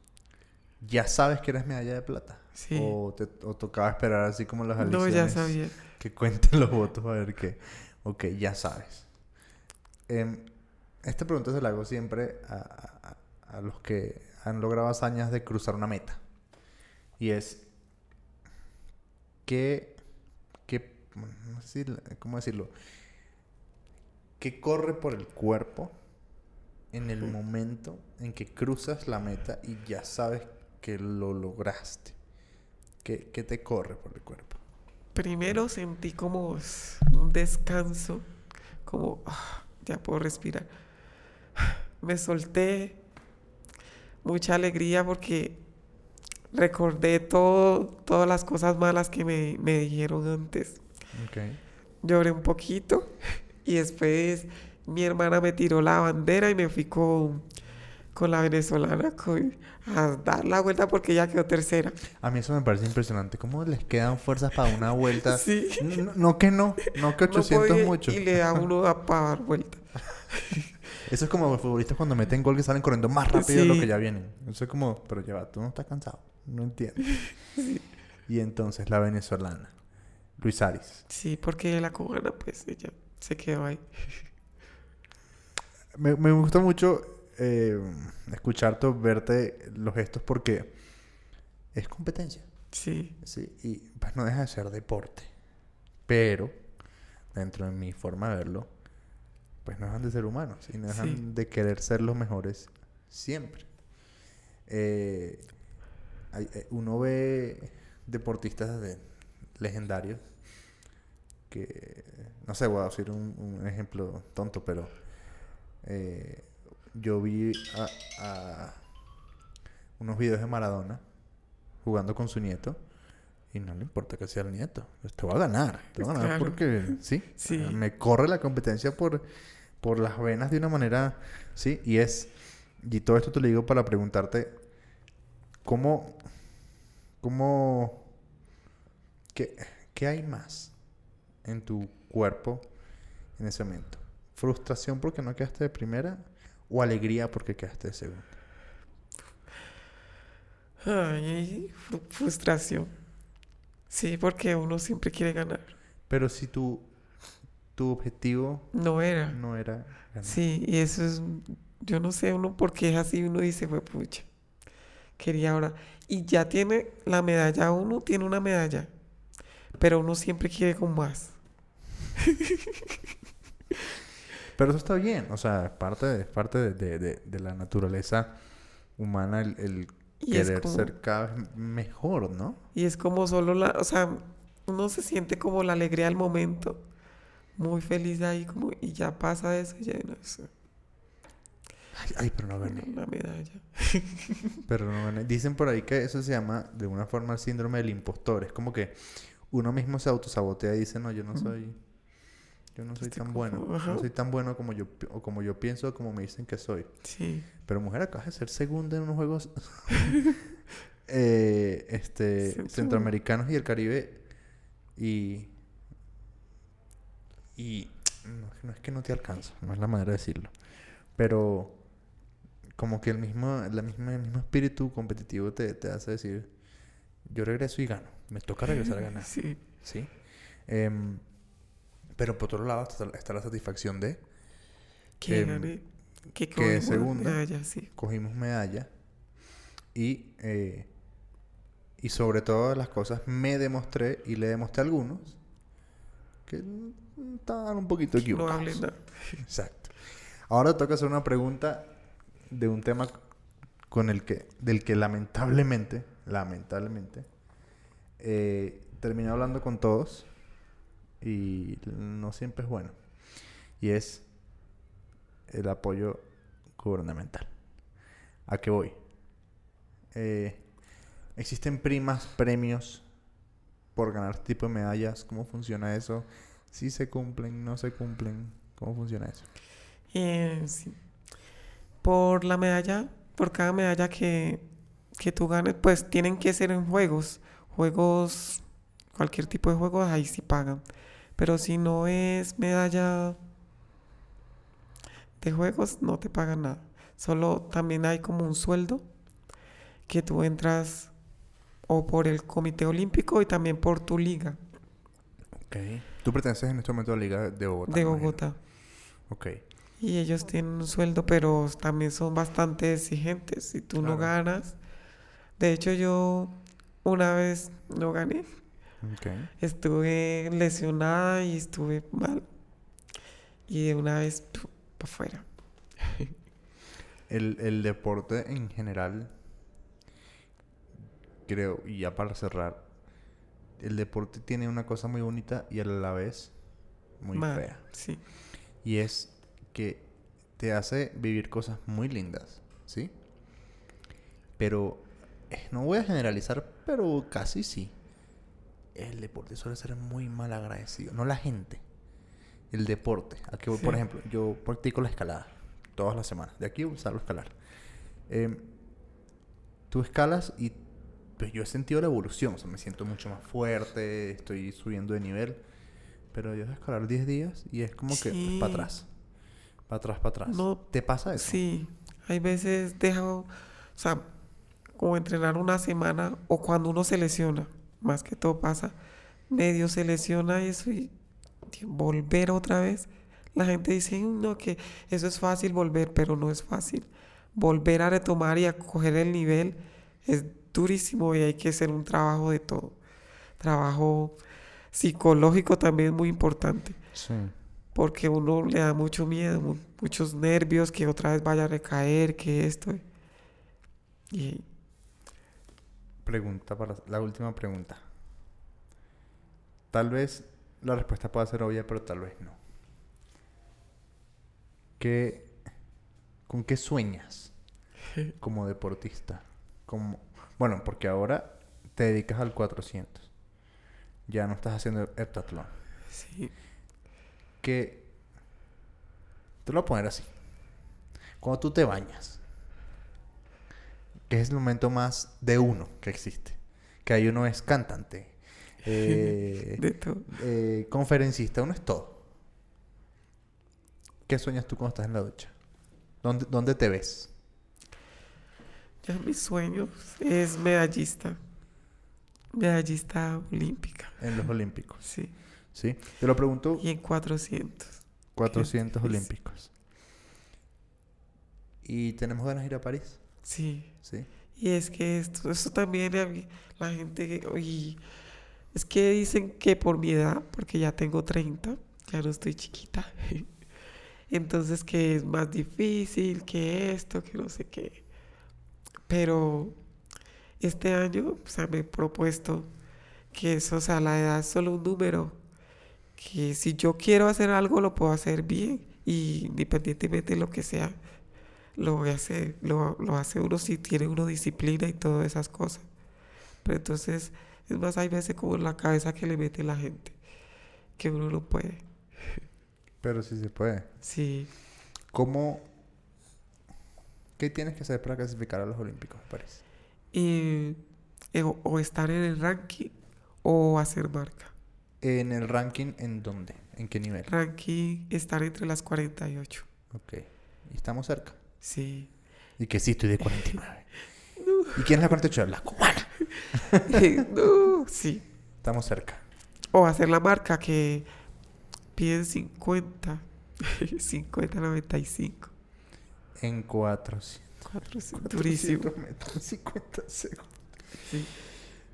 ¿ya sabes que eres medalla de plata? Sí. ¿O, te, o tocaba esperar así como las No, aliciones? ya sabía. Que cuenten los votos a ver qué. Ok, ya sabes. Em, esta pregunta se la hago siempre a, a- a- los que han logrado hazañas de cruzar una meta. Y es... ¿Qué... qué ¿Cómo decirlo? ¿Qué corre por el cuerpo en el momento en que cruzas la meta y ya sabes que lo lograste? ¿Qué, qué te corre por el cuerpo? Primero sentí como un descanso, como ah, ya puedo respirar. Me solté, mucha alegría porque recordé todo, todas las cosas malas que me, me dijeron antes. Lloré un poquito y después mi hermana me tiró la bandera y me fui con, con la venezolana a dar la vuelta porque ella quedó tercera. A mí eso me parece impresionante. ¿Cómo les quedan fuerzas para una vuelta? sí. No, que no, no que 800 mucho. Y le da uno a para dar vuelta. Eso es como los futbolistas cuando meten gol que salen corriendo más rápido de lo que ya vienen. Eso es como, pero lleva, tú no estás cansado. No entiendo. Y entonces la venezolana, Luis Aris. Sí, porque la cubana, pues ella se quedó ahí. Me, me gusta mucho eh, escucharte, verte los gestos porque es competencia. Sí. Sí, y pues no deja de ser deporte. Pero, dentro de mi forma de verlo, pues no dejan de ser humanos y no dejan de querer ser los mejores siempre. Eh, eh, uno ve deportistas de, legendarios que, no sé, voy a decir un, ejemplo tonto, pero eh, yo vi a, unos videos de Maradona jugando con su nieto y no le importa que sea el nieto. Te va a ganar. Te va a ganar porque, ¿sí? sí. Me corre la competencia por por las venas de una manera, ¿sí? Y es, y todo esto te lo digo para preguntarte, ¿cómo, cómo, qué, qué hay más en tu cuerpo en ese momento? ¿Frustración porque no quedaste de primera o alegría porque quedaste de segunda? Ay, frustración. Sí, porque uno siempre quiere ganar. Pero si tú tu objetivo no era. No era Sí, y eso es, yo no sé uno por qué es así, uno dice, fue pucha, quería ahora. Y ya tiene la medalla, uno tiene una medalla, pero uno siempre quiere con más. pero eso está bien, o sea, es parte de, parte de, de, la naturaleza humana el, querer ser cada vez mejor, ¿no? Y es como solo la, o sea, uno se siente como la alegría del momento muy feliz ahí como y ya pasa eso y ya no sé. Ay, pero no gané. Una medalla. pero no gané. Dicen por ahí que eso se llama de una forma el síndrome del impostor. Es como que uno mismo se autosabotea y dice, no, yo no soy... Yo no soy tan bueno. No soy tan bueno como yo, o como yo pienso, como me dicen que soy. Sí. Pero mujer, acaba de ser segunda en unos juegos eh, este, centroamericanos y el Caribe. Y y no, es que no te alcanzo, no es la manera de decirlo. Pero como que el mismo, la misma, el mismo espíritu competitivo te, te hace decir, yo regreso y gano. Me toca regresar a ganar. Sí. ¿Sí? Em, pero por otro lado está, la satisfacción de... Que em, Que, que segunda, medalla, sí. Cogimos medalla. Y... Eh, y sobre todas las cosas me demostré y le demostré a algunos que estaban un poquito equivocados. No Exacto. Ahora toca hacer una pregunta de un tema con el que, del que lamentablemente, lamentablemente, eh, terminé hablando con todos y no siempre es bueno. Y es el apoyo gubernamental. ¿A qué voy? Eh, ¿Existen primas, premios por ganar este tipo de medallas? ¿Cómo funciona eso? Si se cumplen, no se cumplen. ¿Cómo funciona eso? Eh, por la medalla, por cada medalla que, que tú ganes, pues tienen que ser en juegos. Juegos, cualquier tipo de juegos, ahí sí pagan. Pero si no es medalla de juegos, no te pagan nada. Solo también hay como un sueldo que tú entras o por el Comité Olímpico y también por tu liga. Ok. Tú perteneces en este momento a la Liga de Bogotá. De Bogotá. Ok. Y ellos tienen un sueldo, pero también son bastante exigentes. Si tú no ganas. De hecho, yo una vez no gané. Okay. Estuve lesionada y estuve mal. Y de una vez para afuera. el, el deporte en general, creo, y ya para cerrar, el deporte tiene una cosa muy bonita y a la vez muy Mal, fea. Sí. Y es que te hace vivir cosas muy lindas, ¿sí? Pero eh, no voy a generalizar, pero casi sí. El deporte suele ser muy mal agradecido, no la gente. El deporte. Aquí, Sí. por ejemplo, yo practico la escalada todas las semanas. De aquí salgo a escalar. Em, tú escalas y pues yo he sentido la evolución. O sea, me siento mucho más fuerte, estoy subiendo de nivel. Pero yo de escalar 10 días y es como que Sí. para atrás. Para atrás, para atrás. No, ¿Te pasa eso? Sí, hay veces dejo, o sea, como entrenar una semana o cuando uno se lesiona, más que todo pasa, medio se lesiona eso y volver otra vez. La gente dice, "Uy, no, que eso es fácil volver, pero no es fácil. Volver a retomar y a coger el nivel es durísimo y hay que hacer un trabajo de todo. Trabajo psicológico también muy importante Sí. porque uno le da mucho miedo, mu- muchos nervios, que otra vez vaya a recaer, que esto. Y Pregunta para la última pregunta. Tal vez la respuesta pueda ser obvia, pero tal vez no. ¿Qué, ¿Con qué sueñas como deportista? Como, bueno, porque ahora te dedicas al 400. Ya no estás haciendo heptatlón. sí, Que te lo voy a poner así. Cuando tú te bañas, que es el momento más de uno que existe. Que ahí uno es cantante, eh, de todo. eh, conferencista, uno es todo. ¿Qué sueñas tú cuando estás en la ducha? ¿Dónde, dónde te ves? Ya mi sueño es medallista. Medallista olímpica. En los Olímpicos. Sí. ¿Sí? Te lo pregunto, Y en 400. 400 difícil. Olímpicos. ¿Y tenemos ganas de ir a París? Sí. ¿Sí? Y es que esto, esto también a mí- la gente, oye, es que dicen que por mi edad, porque ya tengo 30, ya no estoy chiquita, entonces que es más difícil que esto, que no sé qué. Pero este año, o sea, me he propuesto que eso, o sea, la edad es solo un número, que si yo quiero hacer algo, lo puedo hacer bien, y independientemente de lo que sea, lo hacer, lo, lo hace uno si tiene uno disciplina y todas esas cosas. Pero entonces, es más, hay veces como en la cabeza que le mete la gente, que uno no puede. Pero sí se puede. Sí, ¿Cómo... ¿Qué tienes que hacer para clasificar a los Olímpicos de París? y eh, o, o estar en el ranking o hacer marca. ¿En el ranking en dónde? ¿En qué nivel? Ranking, estar entre las 48. Ok. ¿Y estamos cerca? Sí. Y que sí, estoy de 49. ¿Y quién es la 48? La cubana. no, sí. Estamos cerca. O hacer la marca que piden 50. 50, 95. En 400. 400. Durísimo. 400 metros, 50 segundos. Sí.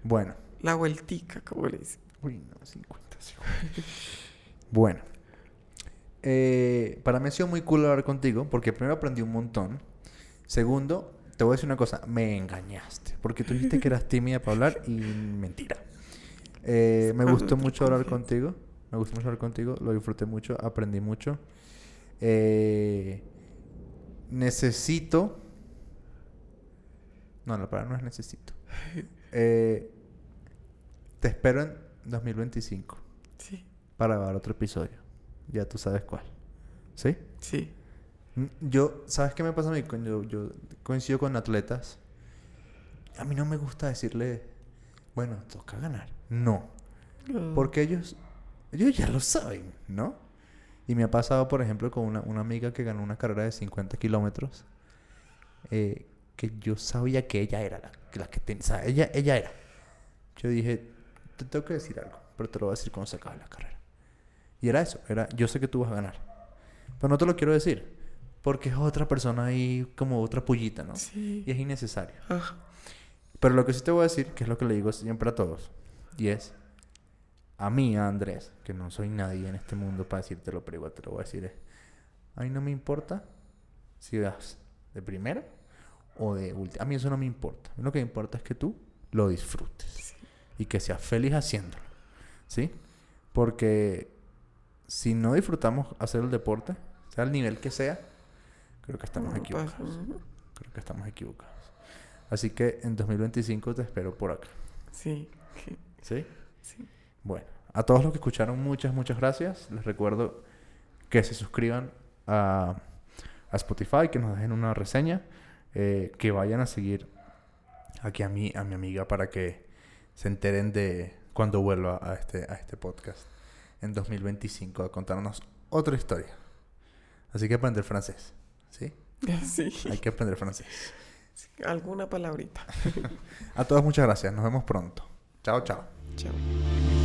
Bueno. La vueltica, como le dicen. Uy, no, 50 segundos. bueno. Eh, para mí ha sido muy cool hablar contigo porque primero aprendí un montón. Segundo, te voy a decir una cosa, me engañaste. Porque tú dijiste que eras tímida para hablar y mentira. Eh, me Cuando gustó mucho hablar contigo. Me gustó mucho hablar contigo. Lo disfruté mucho. Aprendí mucho. Eh, necesito. No, la palabra no es necesito. Eh, te espero en 2025 Sí, para grabar otro episodio. Ya tú sabes cuál. ¿Sí? sí. Mm, Yo, ¿sabes qué me pasa a mí? Cuando yo coincido con atletas, a mí no me gusta decirle, bueno, toca ganar. No. No. Porque ellos, ellos ya lo saben, ¿no? Y me ha pasado, por ejemplo, con una, una amiga que ganó una carrera de 50 kilómetros, eh, que yo sabía que ella era la, que la que tenía, o sea, ella, ella era. Yo dije, te tengo que decir algo, pero te lo voy a decir cuando se acabe la carrera. Y era eso, era, yo sé que tú vas a ganar. Pero no te lo quiero decir, porque es otra persona ahí como otra pullita, ¿no? Sí. Y es innecesario. Ajá. Pero lo que sí te voy a decir, que es lo que le digo siempre a todos, y es a mí, a Andrés, que no soy nadie en este mundo para decírtelo, pero igual te lo voy a decir, es, a mí no me importa si vas de primera o de última. A mí eso no me importa. Lo que me importa es que tú lo disfrutes. y que seas feliz haciéndolo. ¿Sí? Porque si no disfrutamos hacer el deporte, sea el nivel que sea, creo que estamos pasa equivocados. Creo que estamos equivocados. Así que en 2025 te espero por acá. Sí, ¿Sí? sí. Bueno, a todos los que escucharon, muchas, muchas gracias. Les recuerdo que se suscriban a, a Spotify, que nos dejen una reseña, eh, que vayan a seguir aquí a mí, a mi amiga, para que se enteren de cuando vuelva a este, a este podcast en 2025 a contarnos otra historia. Así que aprender francés, ¿sí? Sí. Hay que aprender francés. Alguna palabrita. A todos muchas gracias. Nos vemos pronto. Chao, chao. Chao.